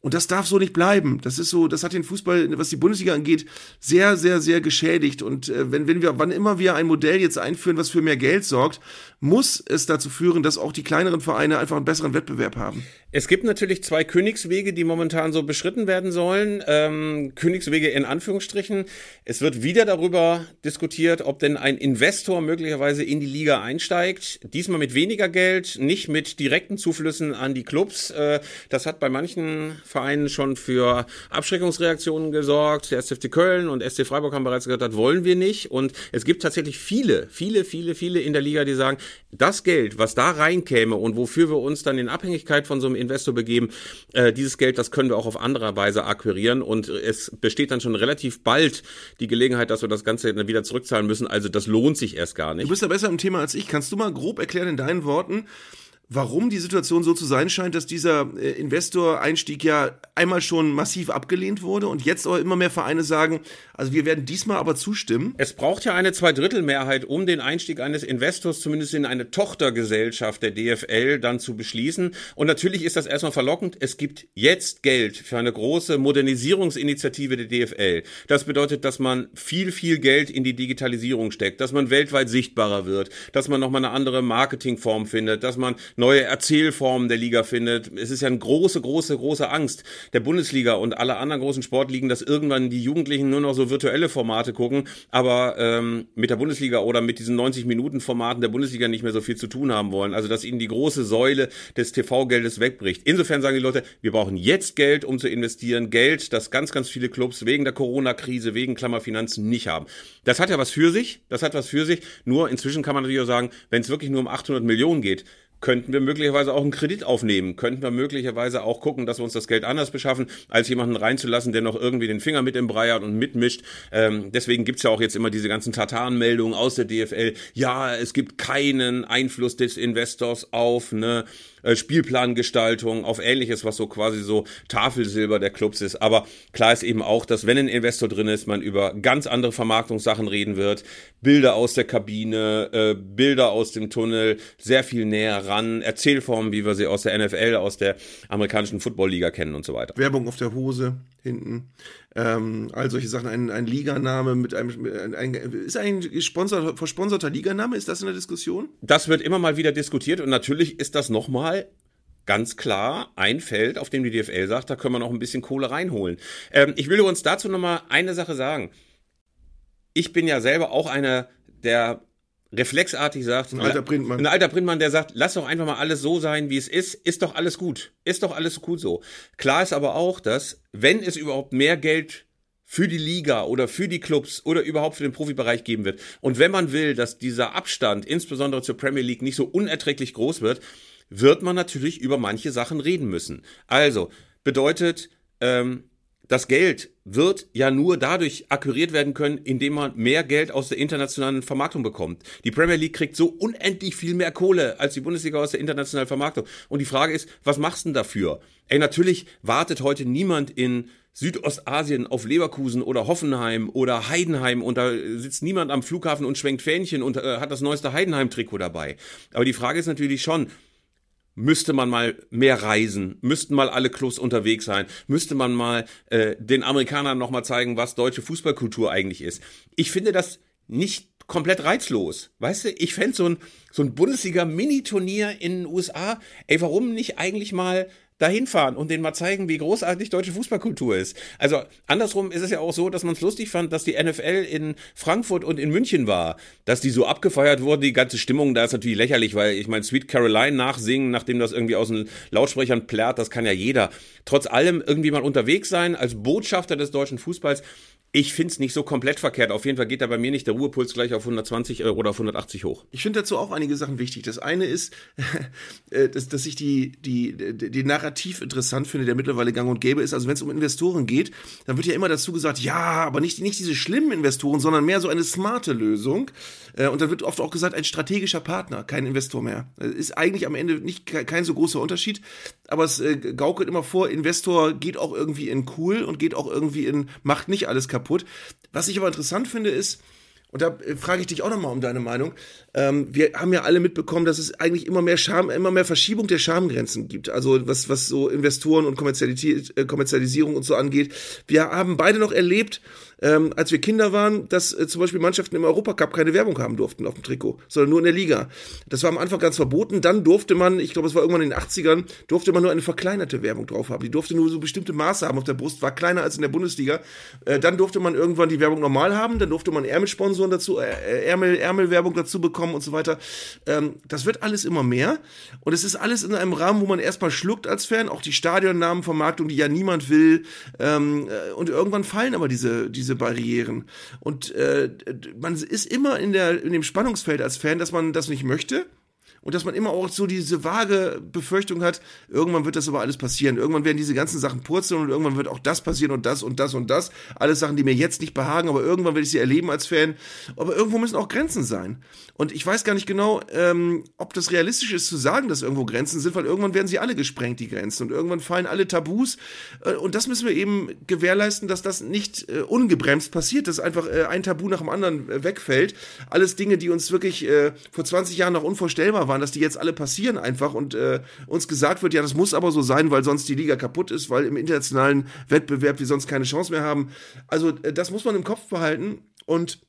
Und das darf so nicht bleiben. Das ist so, das hat den Fußball, was die Bundesliga angeht, sehr, sehr, sehr geschädigt. Und äh, wenn, wenn wir, wann immer wir ein Modell jetzt einführen, was für mehr Geld sorgt, muss es dazu führen, dass auch die kleineren Vereine einfach einen besseren Wettbewerb haben. Es gibt natürlich zwei Königswege, die momentan so beschritten werden sollen. Ähm, Königswege in Anführungsstrichen. Es wird wieder darüber diskutiert, ob denn ein Investor möglicherweise in die Liga einsteigt. Diesmal mit weniger Geld, nicht mit direkten Zuflüssen an die Clubs. Äh, das hat bei manchen Vereinen schon für Abschreckungsreaktionen gesorgt. Der SFC Köln und SC Freiburg haben bereits gesagt, das wollen wir nicht. Und es gibt tatsächlich viele, viele, viele, viele in der Liga, die sagen, das Geld, was da reinkäme und wofür wir uns dann in Abhängigkeit von so einem Investor begeben, äh, dieses Geld, das können wir auch auf andere Weise akquirieren und es besteht dann schon relativ bald die Gelegenheit, dass wir das Ganze dann wieder zurückzahlen müssen. Also das lohnt sich erst gar nicht. Du bist ja besser im Thema als ich. Kannst du mal grob erklären in deinen Worten, warum die Situation so zu sein scheint, dass dieser äh, Investor-Einstieg ja einmal schon massiv abgelehnt wurde und jetzt aber immer mehr Vereine sagen, also wir werden diesmal aber zustimmen. Es braucht ja eine Zweidrittelmehrheit, um den Einstieg eines Investors zumindest in eine Tochtergesellschaft der DFL dann zu beschließen. Und natürlich ist das erstmal verlockend. Es gibt jetzt Geld für eine große Modernisierungsinitiative der DFL. Das bedeutet, dass man viel, viel Geld in die Digitalisierung steckt, dass man weltweit sichtbarer wird, dass man nochmal eine andere Marketingform findet, dass man neue Erzählformen der Liga findet. Es ist ja eine große, große, große Angst der Bundesliga und aller anderen großen Sportligen, dass irgendwann die Jugendlichen nur noch so virtuelle Formate gucken, aber ähm, mit der Bundesliga oder mit diesen 90-Minuten-Formaten der Bundesliga nicht mehr so viel zu tun haben wollen. Also dass ihnen die große Säule des TV-Geldes wegbricht. Insofern sagen die Leute, wir brauchen jetzt Geld, um zu investieren. Geld, das ganz, ganz viele Clubs wegen der Corona-Krise, wegen Klammerfinanzen nicht haben. Das hat ja was für sich. Das hat was für sich. Nur inzwischen kann man natürlich auch sagen, wenn es wirklich nur um 800 Millionen geht, könnten wir möglicherweise auch einen Kredit aufnehmen, könnten wir möglicherweise auch gucken, dass wir uns das Geld anders beschaffen, als jemanden reinzulassen, der noch irgendwie den Finger mit im Brei hat und mitmischt. Ähm, deswegen gibt's ja auch jetzt immer diese ganzen Tartan-Meldungen aus der DFL. Ja, es gibt keinen Einfluss des Investors auf eine äh, Spielplangestaltung, auf ähnliches, was so quasi so Tafelsilber der Clubs ist. Aber klar ist eben auch, dass wenn ein Investor drin ist, man über ganz andere Vermarktungssachen reden wird. Bilder aus der Kabine, äh, Bilder aus dem Tunnel, sehr viel näher ran, Erzählformen, wie wir sie aus der NFL, aus der amerikanischen Football-Liga kennen und so weiter. Werbung auf der Hose hinten. Ähm, all solche Sachen, ein, ein Liganame mit einem, ein, ein, ist ein Sponsor, versponserter Liganame, ist das in der Diskussion? Das wird immer mal wieder diskutiert und natürlich ist das nochmal ganz klar ein Feld, auf dem die DFL sagt, da können wir noch ein bisschen Kohle reinholen. Ähm, ich will uns dazu nochmal eine Sache sagen. Ich bin ja selber auch einer, der reflexartig sagt, ein alter Printmann. Ein alter Printmann, der sagt, lass doch einfach mal alles so sein, wie es ist, ist doch alles gut. Ist doch alles gut so. Klar ist aber auch, dass, wenn es überhaupt mehr Geld für die Liga oder für die Clubs oder überhaupt für den Profibereich geben wird. Und wenn man will, dass dieser Abstand, insbesondere zur Premier League, nicht so unerträglich groß wird, wird man natürlich über manche Sachen reden müssen. Also bedeutet, ähm, das Geld wird ja nur dadurch akquiriert werden können, indem man mehr Geld aus der internationalen Vermarktung bekommt. Die Premier League kriegt so unendlich viel mehr Kohle als die Bundesliga aus der internationalen Vermarktung. Und die Frage ist, was machst du denn dafür? Ey, natürlich wartet heute niemand in Südostasien auf Leverkusen oder Hoffenheim oder Heidenheim und da sitzt niemand am Flughafen und schwenkt Fähnchen und äh, hat das neueste Heidenheim-Trikot dabei. Aber die Frage ist natürlich schon, müsste man mal mehr reisen, müssten mal alle Clubs unterwegs sein, müsste man mal äh, den Amerikanern nochmal zeigen, was deutsche Fußballkultur eigentlich ist. Ich finde das nicht komplett reizlos. Weißt du, ich fände so ein, so ein Bundesliga-Mini-Turnier in den USA, ey, warum nicht eigentlich mal dahin fahren und denen mal zeigen, wie großartig deutsche Fußballkultur ist. Also andersrum ist es ja auch so, dass man es lustig fand, dass die NFL in Frankfurt und in München war, dass die so abgefeiert wurden, die ganze Stimmung, da ist natürlich lächerlich, weil ich meine, Sweet Caroline nachsingen, nachdem das irgendwie aus den Lautsprechern plärrt, das kann ja jeder. Trotz allem irgendwie mal unterwegs sein als Botschafter des deutschen Fußballs ich finde es nicht so komplett verkehrt. Auf jeden Fall geht da bei mir nicht der Ruhepuls gleich auf 120 äh, oder auf 180 hoch. Ich finde dazu auch einige Sachen wichtig. Das eine ist, äh, dass, dass ich die, die, die, Narrativ interessant finde, der mittlerweile gang und gäbe ist. Also wenn es um Investoren geht, dann wird ja immer dazu gesagt, ja, aber nicht, nicht diese schlimmen Investoren, sondern mehr so eine smarte Lösung. Äh, und dann wird oft auch gesagt, ein strategischer Partner, kein Investor mehr. Ist eigentlich am Ende nicht kein so großer Unterschied, aber es gaukelt immer vor, Investor geht auch irgendwie in cool und geht auch irgendwie in macht nicht alles kaputt kaputt. Was ich aber interessant finde, ist, und da äh, frage ich dich auch nochmal um deine Meinung. Ähm, wir haben ja alle mitbekommen, dass es eigentlich immer mehr Scham, immer mehr Verschiebung der Schamgrenzen gibt. Also was, was so Investoren und äh, Kommerzialisierung und so angeht. Wir haben beide noch erlebt, ähm, als wir Kinder waren, dass äh, zum Beispiel Mannschaften im Europacup keine Werbung haben durften auf dem Trikot, sondern nur in der Liga. Das war am Anfang ganz verboten. Dann durfte man, ich glaube, es war irgendwann in den 80ern, durfte man nur eine verkleinerte Werbung drauf haben. Die durfte nur so bestimmte Maße haben auf der Brust, war kleiner als in der Bundesliga. Äh, dann durfte man irgendwann die Werbung normal haben, dann durfte man Ärmelsponsoren dazu, äh, Ärmel, Ärmelwerbung dazu bekommen und so weiter. Ähm, das wird alles immer mehr. Und es ist alles in einem Rahmen, wo man erstmal schluckt als Fan, auch die Stadionnamenvermarktung, die ja niemand will. Ähm, äh, und irgendwann fallen aber diese, diese diese Barrieren. Und äh, man ist immer in, der, in dem Spannungsfeld als Fan, dass man das nicht möchte und dass man immer auch so diese vage Befürchtung hat, irgendwann wird das aber alles passieren. Irgendwann werden diese ganzen Sachen purzeln und irgendwann wird auch das passieren und das und das und das. Alles Sachen, die mir jetzt nicht behagen, aber irgendwann werde ich sie erleben als Fan. Aber irgendwo müssen auch Grenzen sein. Und ich weiß gar nicht genau, ähm, ob das realistisch ist zu sagen, dass irgendwo Grenzen sind, weil irgendwann werden sie alle gesprengt, die Grenzen. Und irgendwann fallen alle Tabus. Äh, und das müssen wir eben gewährleisten, dass das nicht äh, ungebremst passiert, dass einfach äh, ein Tabu nach dem anderen äh, wegfällt. Alles Dinge, die uns wirklich äh, vor 20 Jahren noch unvorstellbar waren, dass die jetzt alle passieren einfach und äh, uns gesagt wird, ja, das muss aber so sein, weil sonst die Liga kaputt ist, weil im internationalen Wettbewerb wir sonst keine Chance mehr haben. Also äh, das muss man im Kopf behalten und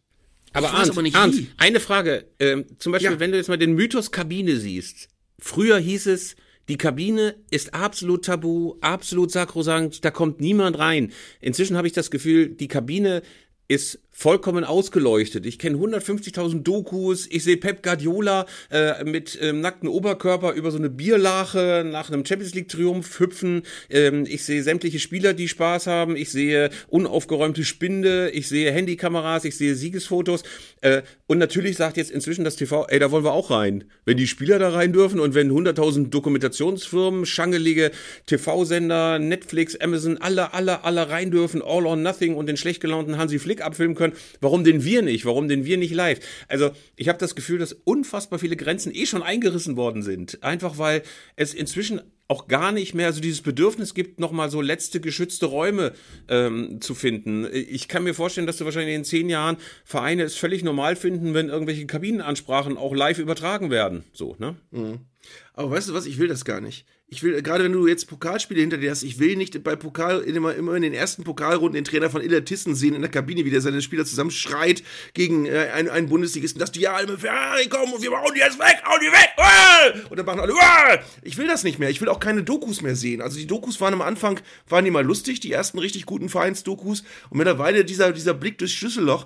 aber Arndt, aber Arndt eine Frage. Ähm, zum Beispiel, ja. wenn du jetzt mal den Mythos Kabine siehst. Früher hieß es, die Kabine ist absolut tabu, absolut sakrosankt, da kommt niemand rein. Inzwischen habe ich das Gefühl, die Kabine ist vollkommen ausgeleuchtet. Ich kenne 150.000 Dokus. Ich sehe Pep Guardiola äh, mit ähm, nackten Oberkörper über so eine Bierlache nach einem Champions League Triumph hüpfen. Ähm, ich sehe sämtliche Spieler, die Spaß haben. Ich sehe unaufgeräumte Spinde. Ich sehe Handykameras. Ich sehe Siegesfotos. Äh, und natürlich sagt jetzt inzwischen das TV, ey, da wollen wir auch rein. Wenn die Spieler da rein dürfen und wenn 100.000 Dokumentationsfirmen, schangelige TV-Sender, Netflix, Amazon, alle, alle, alle rein dürfen, All or Nothing und den schlecht gelaunten Hansi Flick abfilmen können, können. Warum denn wir nicht? Warum denn wir nicht live? Also ich habe das Gefühl, dass unfassbar viele Grenzen eh schon eingerissen worden sind. Einfach weil es inzwischen auch gar nicht mehr so dieses Bedürfnis gibt, nochmal so letzte geschützte Räume ähm, zu finden. Ich kann mir vorstellen, dass du wahrscheinlich in zehn Jahren Vereine es völlig normal finden, wenn irgendwelche Kabinenansprachen auch live übertragen werden. So, ne? Mhm. Aber weißt du was, ich will das gar nicht ich will, gerade wenn du jetzt Pokalspiele hinter dir hast, ich will nicht bei Pokal immer, immer in den ersten Pokalrunden den Trainer von Iller Tissen sehen in der Kabine, wie der seine Spieler zusammen schreit gegen äh, einen, einen Bundesligisten, dass die ja alle mit Ferrari kommen und wir bauen die jetzt weg, hauen die weg, Uah! und dann machen alle, Uah! ich will das nicht mehr, ich will auch keine Dokus mehr sehen. Also die Dokus waren am Anfang, waren die mal lustig, die ersten richtig guten Vereinsdokus und mittlerweile dieser, dieser Blick durchs Schlüsselloch,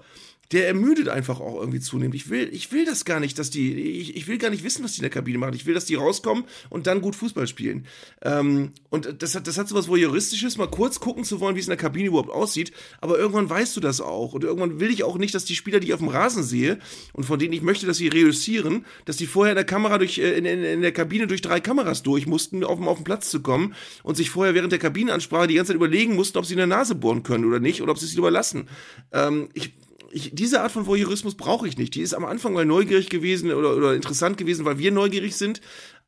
der ermüdet einfach auch irgendwie zunehmend. Ich will, ich will das gar nicht, dass die, ich, ich will gar nicht wissen, was die in der Kabine machen. Ich will, dass die rauskommen und dann gut Fußball spielen. Ähm, und das hat, das hat so was Voyeuristisches, mal kurz gucken zu wollen, wie es in der Kabine überhaupt aussieht. Aber irgendwann weißt du das auch. Und irgendwann will ich auch nicht, dass die Spieler, die ich auf dem Rasen sehe und von denen ich möchte, dass sie reüssieren, dass die vorher in der Kamera durch, äh, in, in, in der Kabine durch drei Kameras durch mussten, auf, auf den Platz zu kommen und sich vorher während der Kabinenansprache die ganze Zeit überlegen mussten, ob sie in der Nase bohren können oder nicht oder ob sie es lieber lassen. Ähm, ich, ich, diese Art von Voyeurismus brauche ich nicht. Die ist am Anfang mal neugierig gewesen oder, oder interessant gewesen, weil wir neugierig sind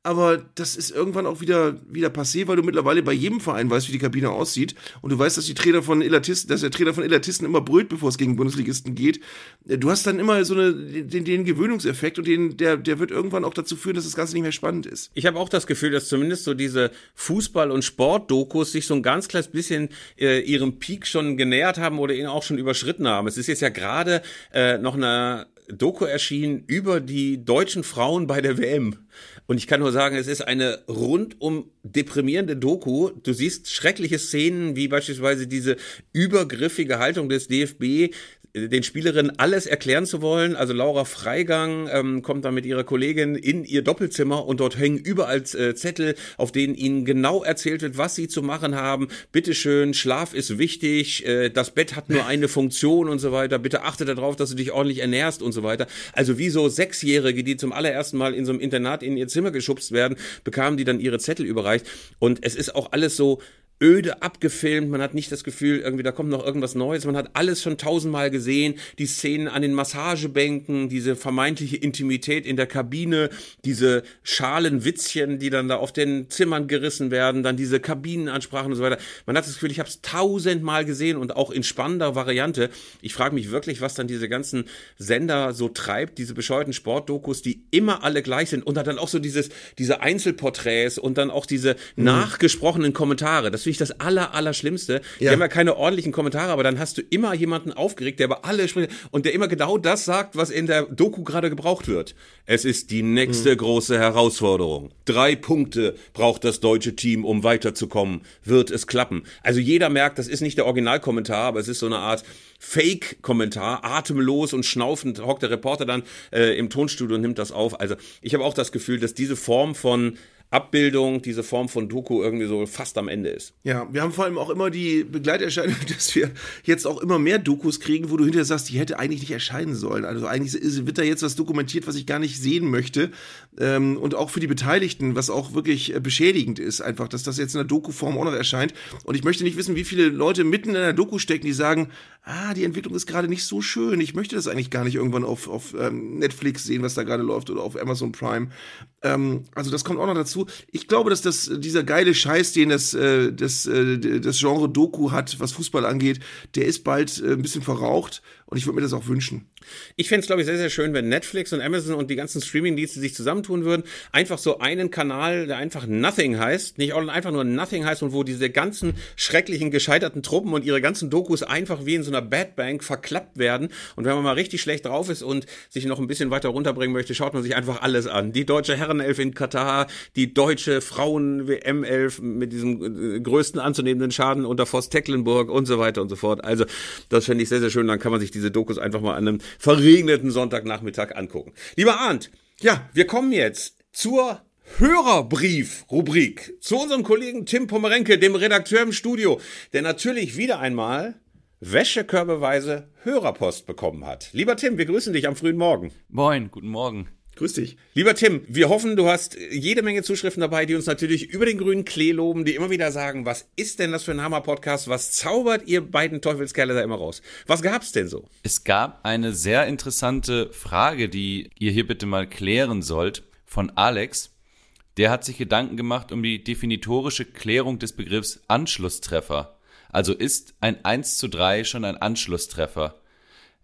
aber das ist irgendwann auch wieder, wieder passé, weil du mittlerweile bei jedem Verein weißt, wie die Kabine aussieht und du weißt, dass die Trainer von Elatisten, dass der Trainer von Elatisten immer brüllt, bevor es gegen Bundesligisten geht. Du hast dann immer so eine, den, den Gewöhnungseffekt und den, der, der wird irgendwann auch dazu führen, dass das Ganze nicht mehr spannend ist. Ich habe auch das Gefühl, dass zumindest so diese Fußball- und Sportdokus sich so ein ganz kleines bisschen äh, ihrem Peak schon genähert haben oder ihn auch schon überschritten haben. Es ist jetzt ja gerade äh, noch eine Doku erschienen über die deutschen Frauen bei der WM. Und ich kann nur sagen, es ist eine rundum deprimierende Doku. Du siehst schreckliche Szenen, wie beispielsweise diese übergriffige Haltung des DFB, den Spielerinnen alles erklären zu wollen. Also Laura Freigang ähm, kommt dann mit ihrer Kollegin in ihr Doppelzimmer und dort hängen überall äh, Zettel, auf denen ihnen genau erzählt wird, was sie zu machen haben. Bitteschön, Schlaf ist wichtig, äh, das Bett hat nur eine Funktion und so weiter. Bitte achte darauf, dass du dich ordentlich ernährst und so weiter. Also wie so Sechsjährige, die zum allerersten Mal in so einem Internat in ihr Zimmer geschubst werden, bekamen die dann ihre Zettel überreicht. Und es ist auch alles so öde abgefilmt, man hat nicht das Gefühl, irgendwie da kommt noch irgendwas Neues, man hat alles schon tausendmal gesehen, die Szenen an den Massagebänken, diese vermeintliche Intimität in der Kabine, diese Schalenwitzchen, die dann da auf den Zimmern gerissen werden, dann diese Kabinenansprachen und so weiter. Man hat das Gefühl, ich habe es tausendmal gesehen und auch in spannender Variante. Ich frage mich wirklich, was dann diese ganzen Sender so treibt, diese bescheuerten Sportdokus, die immer alle gleich sind und dann auch so dieses, diese Einzelporträts und dann auch diese mhm. nachgesprochenen Kommentare. Das finde ich das aller, aller Schlimmste. Die haben ja keine ordentlichen Kommentare, aber dann hast du immer jemanden aufgeregt, der über alle spricht und der immer genau das sagt, was in der Doku gerade gebraucht wird. Es ist die nächste mhm. große Herausforderung. Drei Punkte braucht das deutsche Team, um weiterzukommen. Wird es klappen? Also jeder merkt, das ist nicht der Originalkommentar, aber es ist so eine Art Fake-Kommentar, atemlos und schnaufend hockt der Reporter dann äh, im Tonstudio und nimmt das auf. Also ich habe auch das Gefühl, dass diese Form von Abbildung, diese Form von Doku irgendwie so fast am Ende ist. Ja, wir haben vor allem auch immer die Begleiterscheinung, dass wir jetzt auch immer mehr Dokus kriegen, wo du hinterher sagst, die hätte eigentlich nicht erscheinen sollen. Also eigentlich wird da jetzt was dokumentiert, was ich gar nicht sehen möchte. Ähm, und auch für die Beteiligten, was auch wirklich äh, beschädigend ist, einfach, dass das jetzt in der Doku-Form auch noch erscheint. Und ich möchte nicht wissen, wie viele Leute mitten in einer Doku stecken, die sagen, ah, die Entwicklung ist gerade nicht so schön. Ich möchte das eigentlich gar nicht irgendwann auf, auf ähm, Netflix sehen, was da gerade läuft oder auf Amazon Prime. Ähm, also das kommt auch noch dazu ich glaube, dass das dieser geile Scheiß, den das, äh, das, äh, das Genre Doku hat, was Fußball angeht, der ist bald äh, ein bisschen verraucht und ich würde mir das auch wünschen. Ich fände es, glaube ich, sehr, sehr schön, wenn Netflix und Amazon und die ganzen Streaming-Dienste sich zusammentun würden. Einfach so einen Kanal, der einfach Nothing heißt, nicht einfach nur Nothing heißt und wo diese ganzen schrecklichen, gescheiterten Truppen und ihre ganzen Dokus einfach wie in so einer Bad Bank verklappt werden. Und wenn man mal richtig schlecht drauf ist und sich noch ein bisschen weiter runterbringen möchte, schaut man sich einfach alles an. Die deutsche Herrenelf in Katar, die deutsche Frauen-WM-Elf mit diesem äh, größten anzunehmenden Schaden unter Voss Tecklenburg und so weiter und so fort. Also, das fände ich sehr, sehr schön. Dann kann man sich diese Dokus einfach mal an einem verregneten Sonntagnachmittag angucken. Lieber Arndt, ja, wir kommen jetzt zur Hörerbrief-Rubrik zu unserem Kollegen Tim Pomerenke, dem Redakteur im Studio, der natürlich wieder einmal wäschekörbeweise Hörerpost bekommen hat. Lieber Tim, wir grüßen dich am frühen Morgen. Moin, guten Morgen. Grüß dich. Lieber Tim, wir hoffen, du hast jede Menge Zuschriften dabei, die uns natürlich über den grünen Klee loben, die immer wieder sagen, was ist denn das für ein Hammer-Podcast? Was zaubert ihr beiden Teufelskerle da immer raus? Was gab's denn so? Es gab eine sehr interessante Frage, die ihr hier bitte mal klären sollt, von Alex. Der hat sich Gedanken gemacht um die definitorische Klärung des Begriffs Anschlusstreffer. Also ist ein 1 zu 3 schon ein Anschlusstreffer?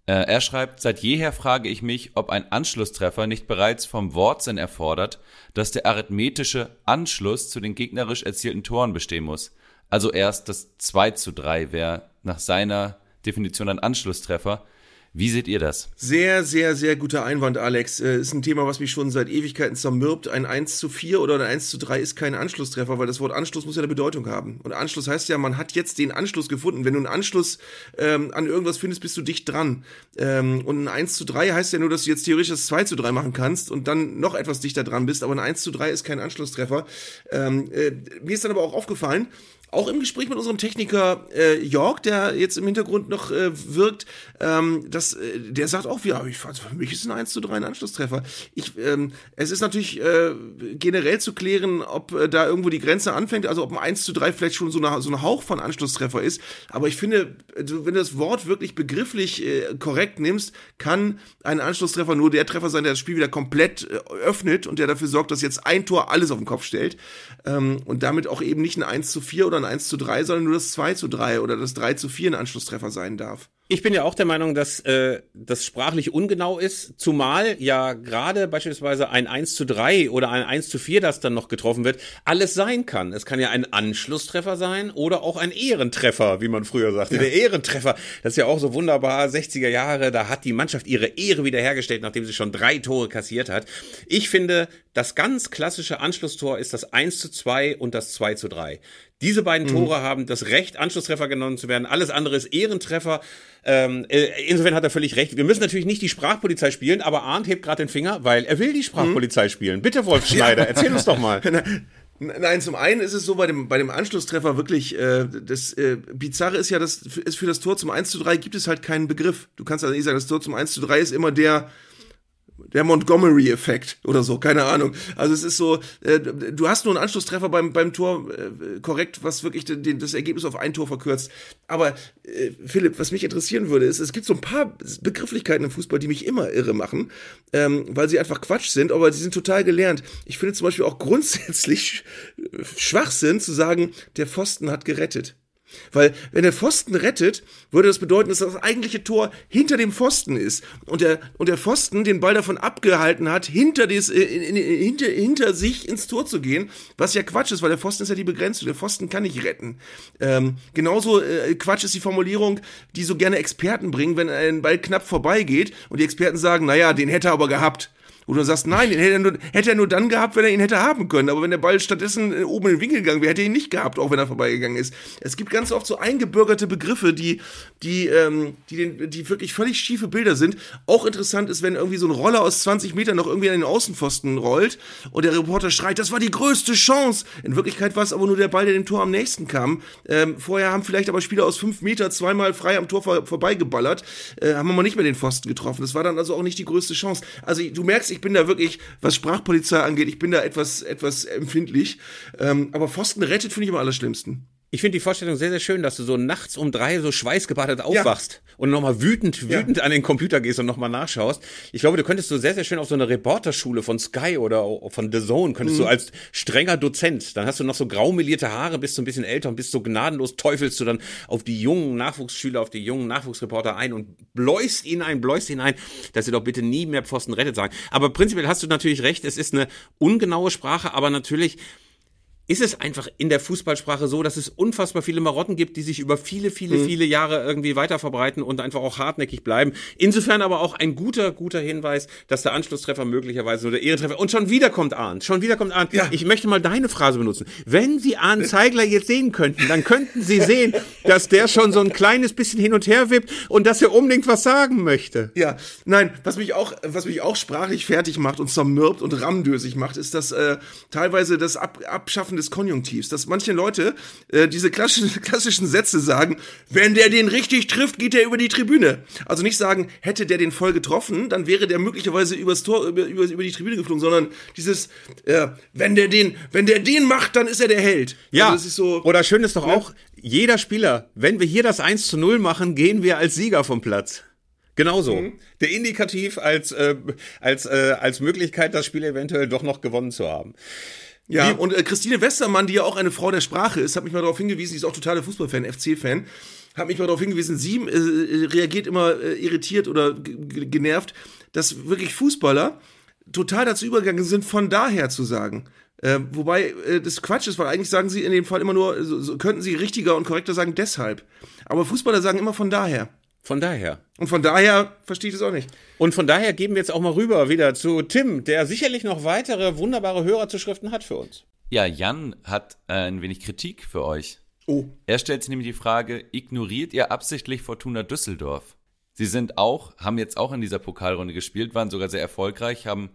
Äh, er schreibt, seit jeher frage ich mich, ob ein Anschlusstreffer nicht bereits vom Wortsinn erfordert, dass der arithmetische Anschluss zu den gegnerisch erzielten Toren bestehen muss. Also erst das 2 zu 3 wäre nach seiner Definition ein Anschlusstreffer. Wie seht ihr das? Sehr, sehr, sehr guter Einwand, Alex. Äh, ist ein Thema, was mich schon seit Ewigkeiten zermürbt. Ein 1 zu 4 oder ein 1 zu 3 ist kein Anschlusstreffer, weil das Wort Anschluss muss ja eine Bedeutung haben. Und Anschluss heißt ja, man hat jetzt den Anschluss gefunden. Wenn du einen Anschluss ähm, an irgendwas findest, bist du dicht dran. Ähm, und ein 1 zu 3 heißt ja nur, dass du jetzt theoretisch das 2 zu 3 machen kannst und dann noch etwas dichter dran bist. Aber ein 1 zu 3 ist kein Anschlusstreffer. Ähm, äh, mir ist dann aber auch aufgefallen, auch im Gespräch mit unserem Techniker äh, York, der jetzt im Hintergrund noch äh, wirkt, ähm, das, äh, der sagt auch, ja, ich fand, für mich ist ein 1 zu 3 ein Anschlusstreffer. Ich, ähm, es ist natürlich äh, generell zu klären, ob äh, da irgendwo die Grenze anfängt, also ob ein 1 zu 3 vielleicht schon so, eine, so ein Hauch von Anschlusstreffer ist. Aber ich finde, wenn du das Wort wirklich begrifflich äh, korrekt nimmst, kann ein Anschlusstreffer nur der Treffer sein, der das Spiel wieder komplett äh, öffnet und der dafür sorgt, dass jetzt ein Tor alles auf den Kopf stellt. Ähm, und damit auch eben nicht ein 1 zu 4 oder ein 1 zu 3, sondern nur das 2 zu 3 oder das 3 zu 4 ein Anschlusstreffer sein darf. Ich bin ja auch der Meinung, dass äh, das sprachlich ungenau ist, zumal ja gerade beispielsweise ein 1 zu 3 oder ein 1 zu 4, das dann noch getroffen wird, alles sein kann. Es kann ja ein Anschlusstreffer sein oder auch ein Ehrentreffer, wie man früher sagte. Ja. Der Ehrentreffer, das ist ja auch so wunderbar, 60er Jahre, da hat die Mannschaft ihre Ehre wiederhergestellt, nachdem sie schon drei Tore kassiert hat. Ich finde, das ganz klassische Anschlusstor ist das 1 zu 2 und das 2 zu 3. Diese beiden mhm. Tore mhm. haben das Recht, Anschlusstreffer genommen zu werden. Alles andere ist Ehrentreffer. Ähm, äh, insofern hat er völlig recht. Wir müssen natürlich nicht die Sprachpolizei spielen, aber Arndt hebt gerade den Finger, weil er will die Sprachpolizei mhm. spielen. Bitte, Wolf Schneider, erzähl uns doch mal. Nein, zum einen ist es so bei dem, bei dem Anschlusstreffer wirklich, äh, das äh, Bizarre ist ja, dass ist für das Tor zum 1 zu 3 gibt es halt keinen Begriff. Du kannst also nicht sagen, das Tor zum 1 zu 3 ist immer der, der Montgomery-Effekt oder so, keine Ahnung. Also es ist so, äh, du hast nur einen Anschlusstreffer beim, beim Tor äh, korrekt, was wirklich den, das Ergebnis auf ein Tor verkürzt. Aber äh, Philipp, was mich interessieren würde, ist, es gibt so ein paar Begrifflichkeiten im Fußball, die mich immer irre machen, ähm, weil sie einfach Quatsch sind, aber sie sind total gelernt. Ich finde zum Beispiel auch grundsätzlich Schwachsinn zu sagen, der Pfosten hat gerettet. Weil, wenn der Pfosten rettet, würde das bedeuten, dass das eigentliche Tor hinter dem Pfosten ist. Und der, und der Pfosten den Ball davon abgehalten hat, hinter, des, äh, in, in, hinter, hinter sich ins Tor zu gehen. Was ja Quatsch ist, weil der Pfosten ist ja die Begrenzung. Der Pfosten kann nicht retten. Ähm, genauso äh, Quatsch ist die Formulierung, die so gerne Experten bringen, wenn ein Ball knapp vorbeigeht und die Experten sagen, naja, den hätte er aber gehabt. Wo du sagst, nein, den hätte er, nur, hätte er nur dann gehabt, wenn er ihn hätte haben können. Aber wenn der Ball stattdessen äh, oben in den Winkel gegangen wäre, hätte er ihn nicht gehabt, auch wenn er vorbeigegangen ist. Es gibt ganz oft so eingebürgerte Begriffe, die, die, ähm, die, den, die wirklich völlig schiefe Bilder sind. Auch interessant ist, wenn irgendwie so ein Roller aus 20 Metern noch irgendwie an den Außenpfosten rollt und der Reporter schreit, das war die größte Chance. In Wirklichkeit war es aber nur der Ball, der dem Tor am nächsten kam. Ähm, vorher haben vielleicht aber Spieler aus 5 Meter zweimal frei am Tor vor, vorbeigeballert, äh, haben mal nicht mehr den Pfosten getroffen. Das war dann also auch nicht die größte Chance. Also du merkst, ich bin da wirklich, was Sprachpolizei angeht, ich bin da etwas, etwas empfindlich. Ähm, aber Pfosten rettet finde ich am allerschlimmsten. Ich finde die Vorstellung sehr, sehr schön, dass du so nachts um drei so schweißgebadet aufwachst ja. und nochmal wütend, wütend ja. an den Computer gehst und nochmal nachschaust. Ich glaube, du könntest so sehr, sehr schön auf so eine Reporterschule von Sky oder von The Zone, könntest mhm. du als strenger Dozent, dann hast du noch so graumelierte Haare, bist du ein bisschen älter und bist so gnadenlos, teufelst du dann auf die jungen Nachwuchsschüler, auf die jungen Nachwuchsreporter ein und bläust ihnen ein, bläust ihnen ein, dass sie doch bitte nie mehr Pfosten rettet sagen. Aber prinzipiell hast du natürlich recht, es ist eine ungenaue Sprache, aber natürlich ist es einfach in der Fußballsprache so, dass es unfassbar viele Marotten gibt, die sich über viele, viele, mhm. viele Jahre irgendwie weiter verbreiten und einfach auch hartnäckig bleiben. Insofern aber auch ein guter, guter Hinweis, dass der Anschlusstreffer möglicherweise oder der Ehrentreffer und schon wieder kommt Arndt, schon wieder kommt Arndt. Ja. Ich möchte mal deine Phrase benutzen. Wenn Sie Arndt Zeigler jetzt sehen könnten, dann könnten Sie sehen, dass der schon so ein kleines bisschen hin und her wippt und dass er unbedingt was sagen möchte. Ja, nein, was mich auch, was mich auch sprachlich fertig macht und zermürbt und rammdösig macht, ist das äh, teilweise das Ab Abschaffen des Konjunktivs, dass manche Leute äh, diese klassischen, klassischen Sätze sagen, wenn der den richtig trifft, geht er über die Tribüne. Also nicht sagen, hätte der den voll getroffen, dann wäre der möglicherweise übers Tor, über, über, über die Tribüne geflogen, sondern dieses, äh, wenn der den, wenn der den macht, dann ist er der Held. Ja, also so, oder schön ist doch ne? auch, jeder Spieler, wenn wir hier das 1 zu 0 machen, gehen wir als Sieger vom Platz. Genauso. Mhm. Der Indikativ als, äh, als, äh, als Möglichkeit, das Spiel eventuell doch noch gewonnen zu haben. Ja, und äh, Christine Westermann, die ja auch eine Frau der Sprache ist, hat mich mal darauf hingewiesen, die ist auch totaler Fußballfan, FC-Fan, hat mich mal darauf hingewiesen, sie äh, reagiert immer äh, irritiert oder genervt, dass wirklich Fußballer total dazu übergegangen sind, von daher zu sagen. Äh, wobei äh, das Quatsch ist, weil eigentlich sagen sie in dem Fall immer nur, so, so könnten sie richtiger und korrekter sagen, deshalb. Aber Fußballer sagen immer von daher. Von daher. Und von daher verstehe ich das auch nicht. Und von daher geben wir jetzt auch mal rüber wieder zu Tim, der sicherlich noch weitere wunderbare Hörerzuschriften hat für uns. Ja, Jan hat äh, ein wenig Kritik für euch. Oh. Er stellt sich nämlich die Frage, ignoriert ihr absichtlich Fortuna Düsseldorf? Sie sind auch, haben jetzt auch in dieser Pokalrunde gespielt, waren sogar sehr erfolgreich, haben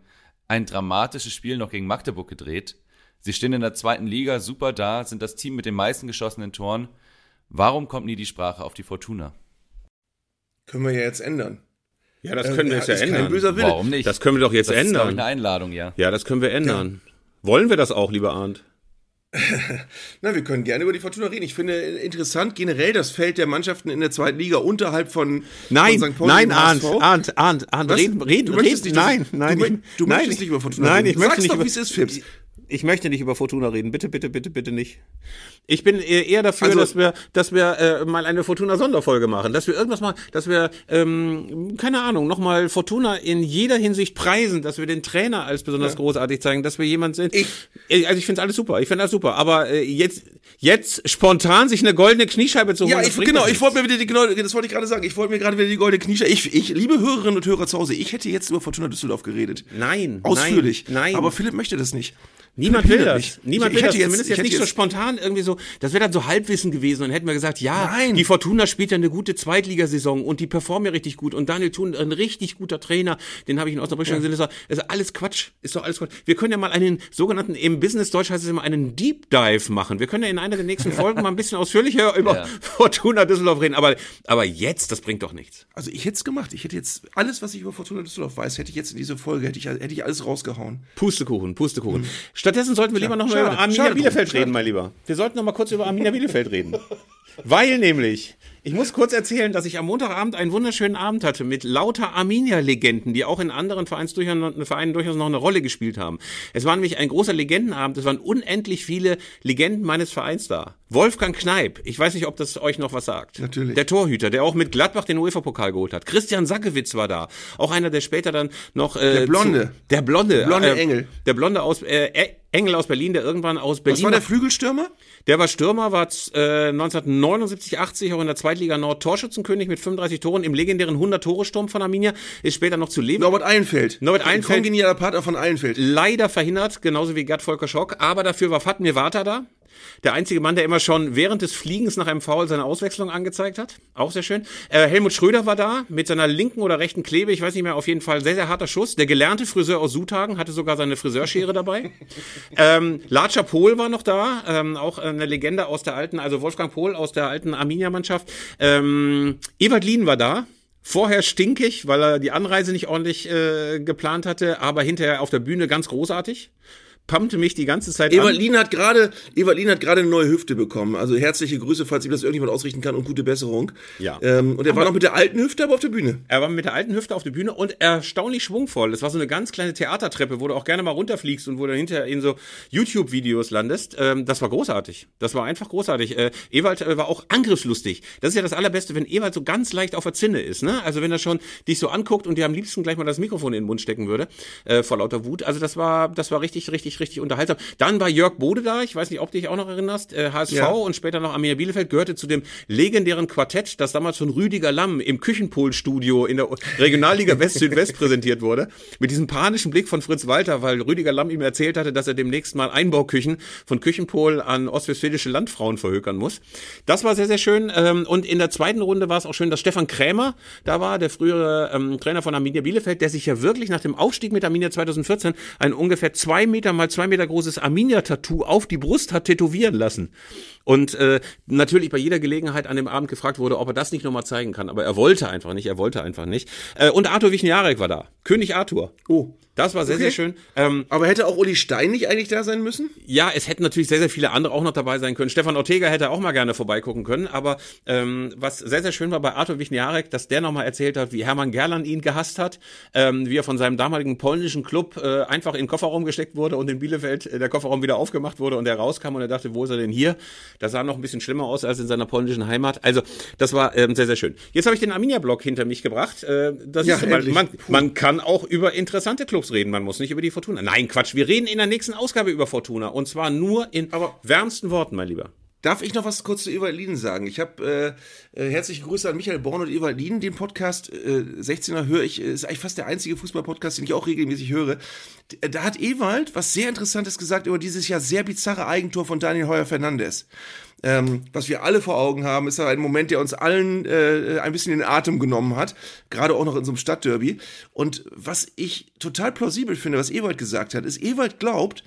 ein dramatisches Spiel noch gegen Magdeburg gedreht. Sie stehen in der zweiten Liga super da, sind das Team mit den meisten geschossenen Toren. Warum kommt nie die Sprache auf die Fortuna? Können wir ja jetzt ändern. Ja, das können wir jetzt ja ist kein ändern. böser Wille. Warum nicht? Das können wir doch jetzt das ist, glaub ich, ändern. eine Einladung, ja. Ja, das können wir ändern. Wollen wir das auch, lieber Arndt? Na, wir können gerne über die Fortuna reden. Ich finde interessant generell das Feld der Mannschaften in der zweiten Liga unterhalb von, Nein, von St. Pauli nein, Arndt. Arndt, Arndt, Arndt, reden, reden, reden, nein, nein, du möchtest ich- nicht über Fortuna Nein, reden. ich möchte Sag's nicht doch, über, wie es ist, Fips. Ich möchte nicht über Fortuna reden. Bitte, bitte, bitte, bitte nicht. Ich bin eher dafür, Also- dass wir, dass wir äh, mal eine Fortuna-Sonderfolge machen, dass wir irgendwas mal, dass wir, ähm, keine Ahnung, nochmal Fortuna in jeder Hinsicht preisen, dass wir den Trainer als besonders großartig zeigen, dass wir jemand sind. Ich- Äh, also ich finde alles super, ich finde alles super, aber äh, jetzt, jetzt spontan sich eine goldene Kniescheibe zu holen. Ja, das ich, genau, ich wollte mir wieder die, genau, das wollte ich gerade sagen. Ich wollte mir gerade wieder die goldene Kniescheibe. Ich, ich, liebe Hörerinnen und Hörer zu Hause, ich hätte jetzt über Fortuna Düsseldorf geredet. Nein, Ausführlich. Nein, nein. Aber Philipp möchte das nicht. Niemand will das. nicht. Niemand Ich- ich will das. jetzt- Zumindest jetzt nicht so jetzt- spontan irgendwie so. Das wäre dann so Halbwissen gewesen. Und hätten wir gesagt, ja, Nein. die Fortuna spielt ja eine gute Zweitligasaison und die performen ja richtig gut. Und Daniel Thun, ein richtig guter Trainer, den habe ich in Osnabrück schon gesehen. Das ist, alles Quatsch. Ist doch alles Quatsch. Wir können ja mal einen sogenannten, im Business Deutsch heißt es immer, einen Deep Dive machen. Wir können ja in einer der nächsten Folgen mal ein bisschen ausführlicher über Ja. Fortuna Düsseldorf reden. Aber, aber jetzt, das bringt doch nichts. Also ich hätte es gemacht. Ich hätte jetzt alles, was ich über Fortuna Düsseldorf weiß, hätte ich jetzt in diese Folge, hätte ich, hätte ich alles rausgehauen. Pustekuchen, Pustekuchen. Stattdessen sollten wir lieber noch mal schade, über Arminia Bielefeld reden, mein Lieber. Wir sollten noch mal kurz über Arminia Bielefeld reden. Weil nämlich, ich muss kurz erzählen, dass ich am Montagabend einen wunderschönen Abend hatte mit lauter Arminia-Legenden, die auch in anderen Vereins durchaus, Vereinen durchaus noch eine Rolle gespielt haben. Es war nämlich ein großer Legendenabend. Es waren unendlich viele Legenden meines Vereins da. Wolfgang Kneip, ich weiß nicht, ob das euch noch was sagt. Natürlich. Der Torhüter, der auch mit Gladbach den UEFA-Pokal geholt hat. Christian Sackewitz war da. Auch einer, der später dann noch... Äh, Der Blonde. Zu, der Blonde. Blonde äh, Engel. Der Blonde aus... Äh, Engel aus Berlin, der irgendwann aus Berlin... Was war der Flügelstürmer? Der war Stürmer, war äh, 1979, 80 auch in der Zweitliga Nord Torschützenkönig mit 35 Toren im legendären 100-Tore-Sturm von Arminia, ist später noch zu leben. Norbert Eilenfeld. Norbert Ein Eilenfeld. Kongenialer Partner von Eilenfeld. Leider verhindert, genauso wie Gerd Volker Schock, aber dafür war Fatmir Vata da. Der einzige Mann, der immer schon während des Fliegens nach einem Foul seine Auswechslung angezeigt hat. Auch sehr schön. Äh, Helmut Schröder war da mit seiner linken oder rechten Klebe, ich weiß nicht mehr, auf jeden Fall sehr, sehr harter Schuss. Der gelernte Friseur aus Suthagen hatte sogar seine Friseurschere dabei. ähm, Latscher Pohl war noch da, ähm, auch eine Legende aus der alten, also Wolfgang Pohl aus der alten Arminia-Mannschaft. Ähm, Ewald Lien war da. Vorher stinkig, weil er die Anreise nicht ordentlich äh, geplant hatte, aber hinterher auf der Bühne ganz großartig. Pumpte mich die ganze Zeit Ewald an. Hat gerade, Ewald Lien hat gerade eine neue Hüfte bekommen. Also herzliche Grüße, falls ihm das irgendjemand ausrichten kann und gute Besserung. Ja. Ähm, und er war noch mit der alten Hüfte, aber auf der Bühne. Er war mit der alten Hüfte auf der Bühne und erstaunlich schwungvoll. Das war so eine ganz kleine Theatertreppe, wo du auch gerne mal runterfliegst und wo du hinterher in so YouTube-Videos landest. Ähm, das war großartig. Das war einfach großartig. Äh, Ewald äh, war auch angriffslustig. Das ist ja das Allerbeste, wenn Ewald so ganz leicht auf der Zinne ist. Ne? Also wenn er schon dich so anguckt und dir am liebsten gleich mal das Mikrofon in den Mund stecken würde, äh, vor lauter Wut. Also das war, das war richtig, richtig, richtig unterhaltsam. Dann war Jörg Bode da. Ich weiß nicht, ob du dich auch noch erinnerst. Äh, HSV Ja. und später noch Arminia Bielefeld gehörte zu dem legendären Quartett, das damals von Rüdiger Lamm im Küchenpol-Studio in der Regionalliga West-Südwest präsentiert wurde. Mit diesem panischen Blick von Fritz Walter, weil Rüdiger Lamm ihm erzählt hatte, dass er demnächst mal Einbauküchen von Küchenpol an ostwestfälische Landfrauen verhökern muss. Das war sehr, sehr schön. Ähm, Und in der zweiten Runde war es auch schön, dass Stefan Krämer da war, der frühere ähm, Trainer von Arminia Bielefeld, der sich ja wirklich nach dem Aufstieg mit Arminia 2014 ein ungefähr zwei Meter mal zwei Meter großes Arminia-Tattoo auf die Brust hat tätowieren lassen. Und äh, natürlich bei jeder Gelegenheit an dem Abend gefragt wurde, ob er das nicht nochmal zeigen kann. Aber er wollte einfach nicht, er wollte einfach nicht. Äh, und Arthur Wichniarek war da. König Arthur. Oh. Das war sehr, Okay. sehr schön. Ähm, Aber hätte auch Uli Stein nicht eigentlich da sein müssen? ja, es hätten natürlich sehr, sehr viele andere auch noch dabei sein können. Stefan Ortega hätte auch mal gerne vorbeigucken können. Aber ähm, was sehr, sehr schön war bei Arthur Wichniarek, dass der nochmal erzählt hat, wie Hermann Gerland ihn gehasst hat, ähm, wie er von seinem damaligen polnischen Club äh, einfach in den Kofferraum gesteckt wurde und in Bielefeld äh, der Kofferraum wieder aufgemacht wurde und er rauskam und er dachte, wo ist er denn hier? Das sah noch ein bisschen schlimmer aus als in seiner polnischen Heimat. Also das war ähm, sehr, sehr schön. Jetzt habe ich den Arminia-Blog hinter mich gebracht. Äh, das Ja, ist endlich. man, man kann auch über interessante Clubs reden, man muss nicht über die Fortuna. Nein, Quatsch, wir reden in der nächsten Ausgabe über Fortuna und zwar nur in Aber- wärmsten Worten, mein Lieber. Darf ich noch was kurz zu Lieden sagen? Ich habe äh, äh, herzliche Grüße an Michael Born und Lieden. Den Podcast äh, 16er höre ich, äh, ist eigentlich fast der einzige Fußball-Podcast, den ich auch regelmäßig höre. D- Da hat Ewald was sehr Interessantes gesagt über dieses Jahr sehr bizarre Eigentor von Daniel Heuer Fernandes. Ähm, was wir alle vor Augen haben, ist ja ein Moment, der uns allen äh, ein bisschen den Atem genommen hat, gerade auch noch in so einem Stadtderby. Und was ich total plausibel finde, was Ewald gesagt hat, ist, Ewald glaubt,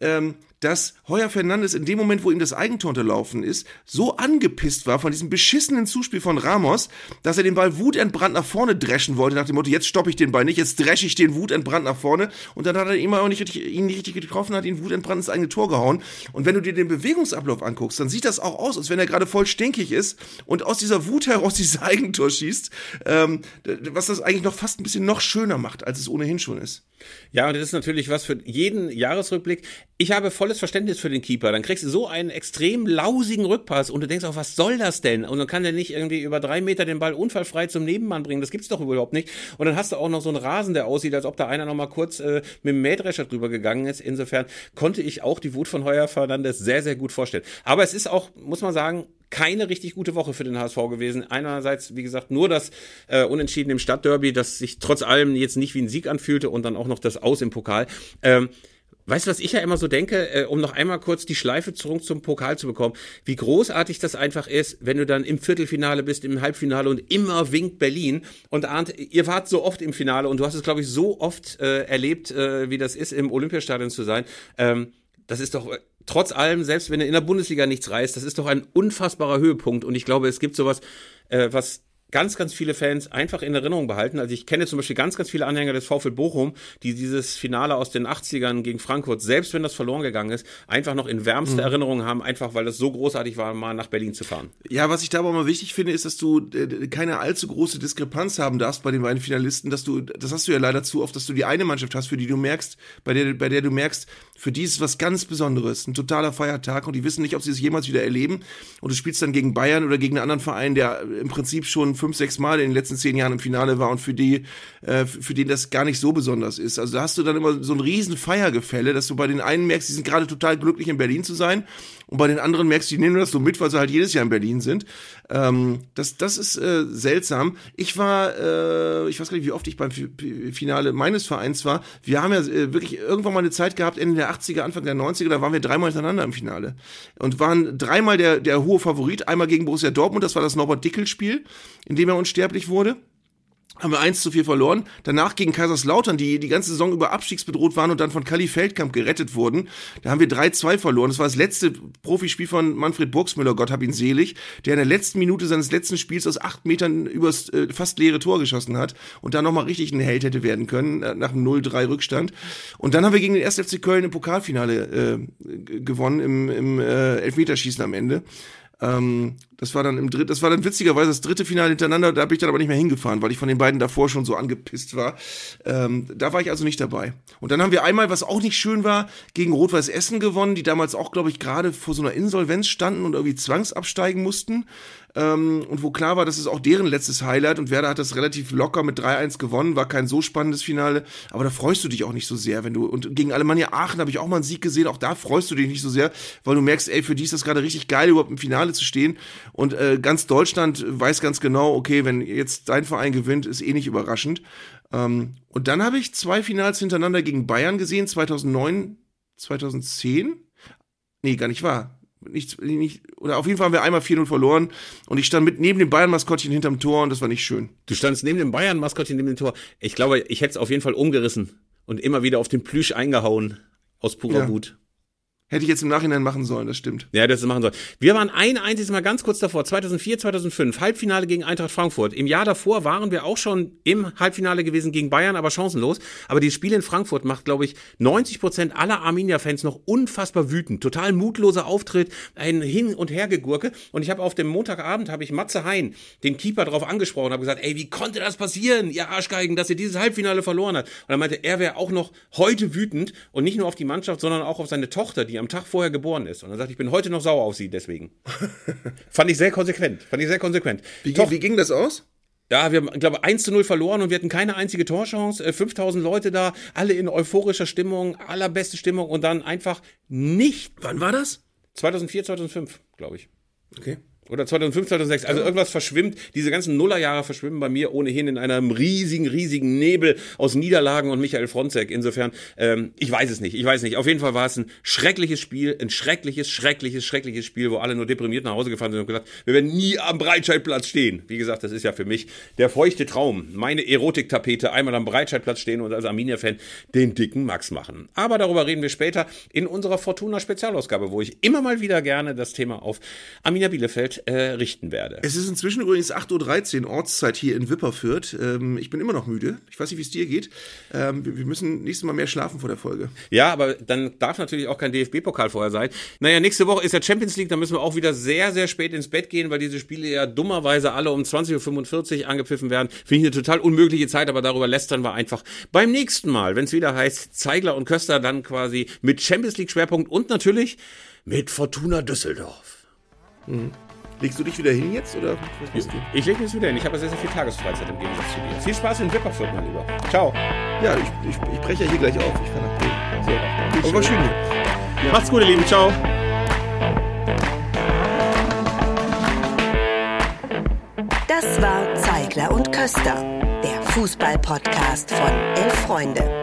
ähm, dass Heuer Fernandes in dem Moment, wo ihm das Eigentor unterlaufen ist, so angepisst war von diesem beschissenen Zuspiel von Ramos, dass er den Ball wutentbrannt nach vorne dreschen wollte, nach dem Motto, jetzt stoppe ich den Ball nicht, jetzt dresche ich den wutentbrannt nach vorne. Und dann hat er ihn auch nicht richtig, ihn nicht richtig getroffen, hat ihn wutentbrannt ins eigene Tor gehauen. Und wenn du dir den Bewegungsablauf anguckst, dann sieht das auch aus, als wenn er gerade voll stinkig ist und aus dieser Wut heraus dieses Eigentor schießt, ähm, was das eigentlich noch fast ein bisschen noch schöner macht, als es ohnehin schon ist. Ja, und das ist natürlich was für jeden Jahresrückblick. Ich habe volles Verständnis für den Keeper. Dann kriegst du so einen extrem lausigen Rückpass und du denkst auch, was soll das denn? Und dann kann der nicht irgendwie über drei Meter den Ball unfallfrei zum Nebenmann bringen. Das gibt's doch überhaupt nicht. Und dann hast du auch noch so einen Rasen, der aussieht, als ob da einer noch kurz äh, mit dem Mähdrescher drüber gegangen ist. Insofern konnte ich auch die Wut von Heuer Fernandes sehr, sehr gut vorstellen. Aber es ist auch, muss man sagen, keine richtig gute Woche für den HSV gewesen. Einerseits, wie gesagt, nur das äh, Unentschieden im Stadtderby, das sich trotz allem jetzt nicht wie ein Sieg anfühlte und dann auch noch das Aus im Pokal. Ähm, Weißt du, was ich ja immer so denke, äh, um noch einmal kurz die Schleife zurück zum Pokal zu bekommen, wie großartig das einfach ist, wenn du dann im Viertelfinale bist, im Halbfinale und immer winkt Berlin. Und Arndt, ihr wart so oft im Finale und du hast es, glaube ich, so oft äh, erlebt, äh, wie das ist, im Olympiastadion zu sein. Ähm, das ist doch äh, trotz allem, selbst wenn du in der Bundesliga nichts reißt, das ist doch ein unfassbarer Höhepunkt. Und ich glaube, es gibt sowas, äh, was ganz, ganz viele Fans einfach in Erinnerung behalten. Also ich kenne zum Beispiel ganz, ganz viele Anhänger des VfL Bochum, die dieses Finale aus den 80ern gegen Frankfurt, selbst wenn das verloren gegangen ist, einfach noch in wärmster Erinnerung haben, einfach weil das so großartig war, mal nach Berlin zu fahren. Ja, was ich da aber mal wichtig finde, ist, dass du äh, keine allzu große Diskrepanz haben darfst bei den beiden Finalisten, dass du, das hast du ja leider zu oft, dass du die eine Mannschaft hast, für die du merkst, bei der, bei der du merkst, für die ist was ganz Besonderes, ein totaler Feiertag und die wissen nicht, ob sie es jemals wieder erleben. Und du spielst dann gegen Bayern oder gegen einen anderen Verein, der im Prinzip schon fünf, sechs Mal in den letzten zehn Jahren im Finale war und für die, äh, für den das gar nicht so besonders ist. Also da hast du dann immer so ein riesen Feiergefälle, dass du bei den einen merkst, die sind gerade total glücklich in Berlin zu sein und bei den anderen merkst du, die nehmen das so mit, weil sie halt jedes Jahr in Berlin sind. Ähm, das, das ist äh, seltsam. Ich war, äh, ich weiß gar nicht, wie oft ich beim Fi- Finale meines Vereins war. Wir haben ja äh, wirklich irgendwann mal eine Zeit gehabt, Ende der 80er, Anfang der 90er, da waren wir dreimal hintereinander im Finale. Und waren dreimal der, der hohe Favorit. Einmal gegen Borussia Dortmund, das war das Norbert-Dickel-Spiel, in dem er unsterblich wurde haben wir 1 zu 4 verloren. Danach gegen Kaiserslautern, die die ganze Saison über abstiegsbedroht waren und dann von Kali Feldkamp gerettet wurden. Da haben wir 3-2 verloren. Das war das letzte Profispiel von Manfred Burgsmüller, Gott hab ihn selig, der in der letzten Minute seines letzten Spiels aus acht Metern übers äh, fast leere Tor geschossen hat und dann nochmal richtig ein Held hätte werden können, äh, nach einem 0-3 Rückstand. Und dann haben wir gegen den 1. FC Köln im Pokalfinale äh, gewonnen, im, im äh, Elfmeterschießen am Ende. Ähm, das war dann im dritten, das war dann witzigerweise das dritte Finale hintereinander, da bin ich dann aber nicht mehr hingefahren, weil ich von den beiden davor schon so angepisst war. Ähm, da war ich also nicht dabei. Und dann haben wir einmal, was auch nicht schön war, gegen Rot-Weiß Essen gewonnen, die damals auch, glaube ich, gerade vor so einer Insolvenz standen und irgendwie zwangsabsteigen mussten. Ähm, und wo klar war, das ist auch deren letztes Highlight und Werder hat das relativ locker mit 3-1 gewonnen, war kein so spannendes Finale, aber da freust du dich auch nicht so sehr, wenn du, und gegen Alemannia Aachen habe ich auch mal einen Sieg gesehen, auch da freust du dich nicht so sehr, weil du merkst, ey, für die ist das gerade richtig geil, überhaupt im Finale zu stehen und äh, ganz Deutschland weiß ganz genau, okay, wenn jetzt dein Verein gewinnt, ist eh nicht überraschend. Ähm, und dann habe ich zwei Finals hintereinander gegen Bayern gesehen, 2009, 2010. Nee, gar nicht wahr. Nicht, nicht, oder auf jeden Fall haben wir einmal 4-0 verloren und ich stand mit neben dem Bayern-Maskottchen hinterm Tor und das war nicht schön. Du standst neben dem Bayern-Maskottchen neben dem Tor. Ich glaube, ich hätte es auf jeden Fall umgerissen und immer wieder auf den Plüsch eingehauen. Aus purer Ja. Wut. Hätte ich jetzt im Nachhinein machen sollen, das stimmt. Ja, das machen soll. Wir waren ein einziges Mal ganz kurz davor, 2004, 2005, Halbfinale gegen Eintracht Frankfurt. Im Jahr davor waren wir auch schon im Halbfinale gewesen gegen Bayern, aber chancenlos. Aber dieses Spiel in Frankfurt macht, glaube ich, 90 Prozent aller Arminia-Fans noch unfassbar wütend. Total mutloser Auftritt, ein Hin- und Hergegurke. Und ich habe auf dem Montagabend, habe ich Matze Hein, den Keeper, drauf angesprochen, habe gesagt, ey, wie konnte das passieren, ihr Arschgeigen, dass ihr dieses Halbfinale verloren habt? Und er meinte, er wäre auch noch heute wütend und nicht nur auf die Mannschaft, sondern auch auf seine Tochter, die am Tag vorher geboren ist. Und er sagt, ich bin heute noch sauer auf sie deswegen. Fand ich sehr konsequent. Fand ich sehr konsequent. Wie, Toch- wie ging das aus? ja, wir haben, glaube 1 zu 0 verloren und wir hatten keine einzige Torchance. Äh, 5000 Leute da, alle in euphorischer Stimmung, allerbeste Stimmung und dann einfach nicht. Wann war das? 2004, 2005, glaube ich. Okay. Oder 2005, 2006. Also irgendwas verschwimmt. Diese ganzen Nullerjahre verschwimmen bei mir ohnehin in einem riesigen, riesigen Nebel aus Niederlagen und Michael Fronzek. Insofern, ähm, ich weiß es nicht. Ich weiß nicht. Auf jeden Fall war es ein schreckliches Spiel. Ein schreckliches, schreckliches, schreckliches Spiel, wo alle nur deprimiert nach Hause gefahren sind und gesagt, wir werden nie am Breitscheidplatz stehen. Wie gesagt, das ist ja für mich der feuchte Traum. Meine Erotiktapete, einmal am Breitscheidplatz stehen und als Arminia-Fan den dicken Max machen. Aber darüber reden wir später in unserer Fortuna-Spezialausgabe, wo ich immer mal wieder gerne das Thema auf Arminia Bielefeld äh, richten werde. Es ist inzwischen übrigens 8.13 Uhr Ortszeit hier in Wipperfürth. Ähm, ich bin immer noch müde. Ich weiß nicht, wie es dir geht. Ähm, wir, müssen nächstes Mal mehr schlafen vor der Folge. Ja, aber dann darf natürlich auch kein DFB-Pokal vorher sein. Naja, nächste Woche ist ja Champions League, da müssen wir auch wieder sehr, sehr spät ins Bett gehen, weil diese Spiele ja dummerweise alle um 20.45 Uhr angepfiffen werden. Finde ich eine total unmögliche Zeit, aber darüber lästern wir einfach beim nächsten Mal, wenn es wieder heißt Zeigler und Köster, dann quasi mit Champions League-Schwerpunkt und natürlich mit Fortuna Düsseldorf. Legst du dich wieder hin jetzt oder was machst du? Ich lege mich wieder hin. Ich habe sehr, sehr viel Tagesfreizeit im Gegensatz zu dir. Viel Spaß in Wipperfürth, mein Lieber. Ciao. Ja, ich, ich, ich breche ja hier gleich auf. Ich fahre nach Bremen. So, aber war schön hier. Macht's gut, ihr Lieben. Ciao. Das war Zeigler und Köster, der Fußball-Podcast von Elf Freunde.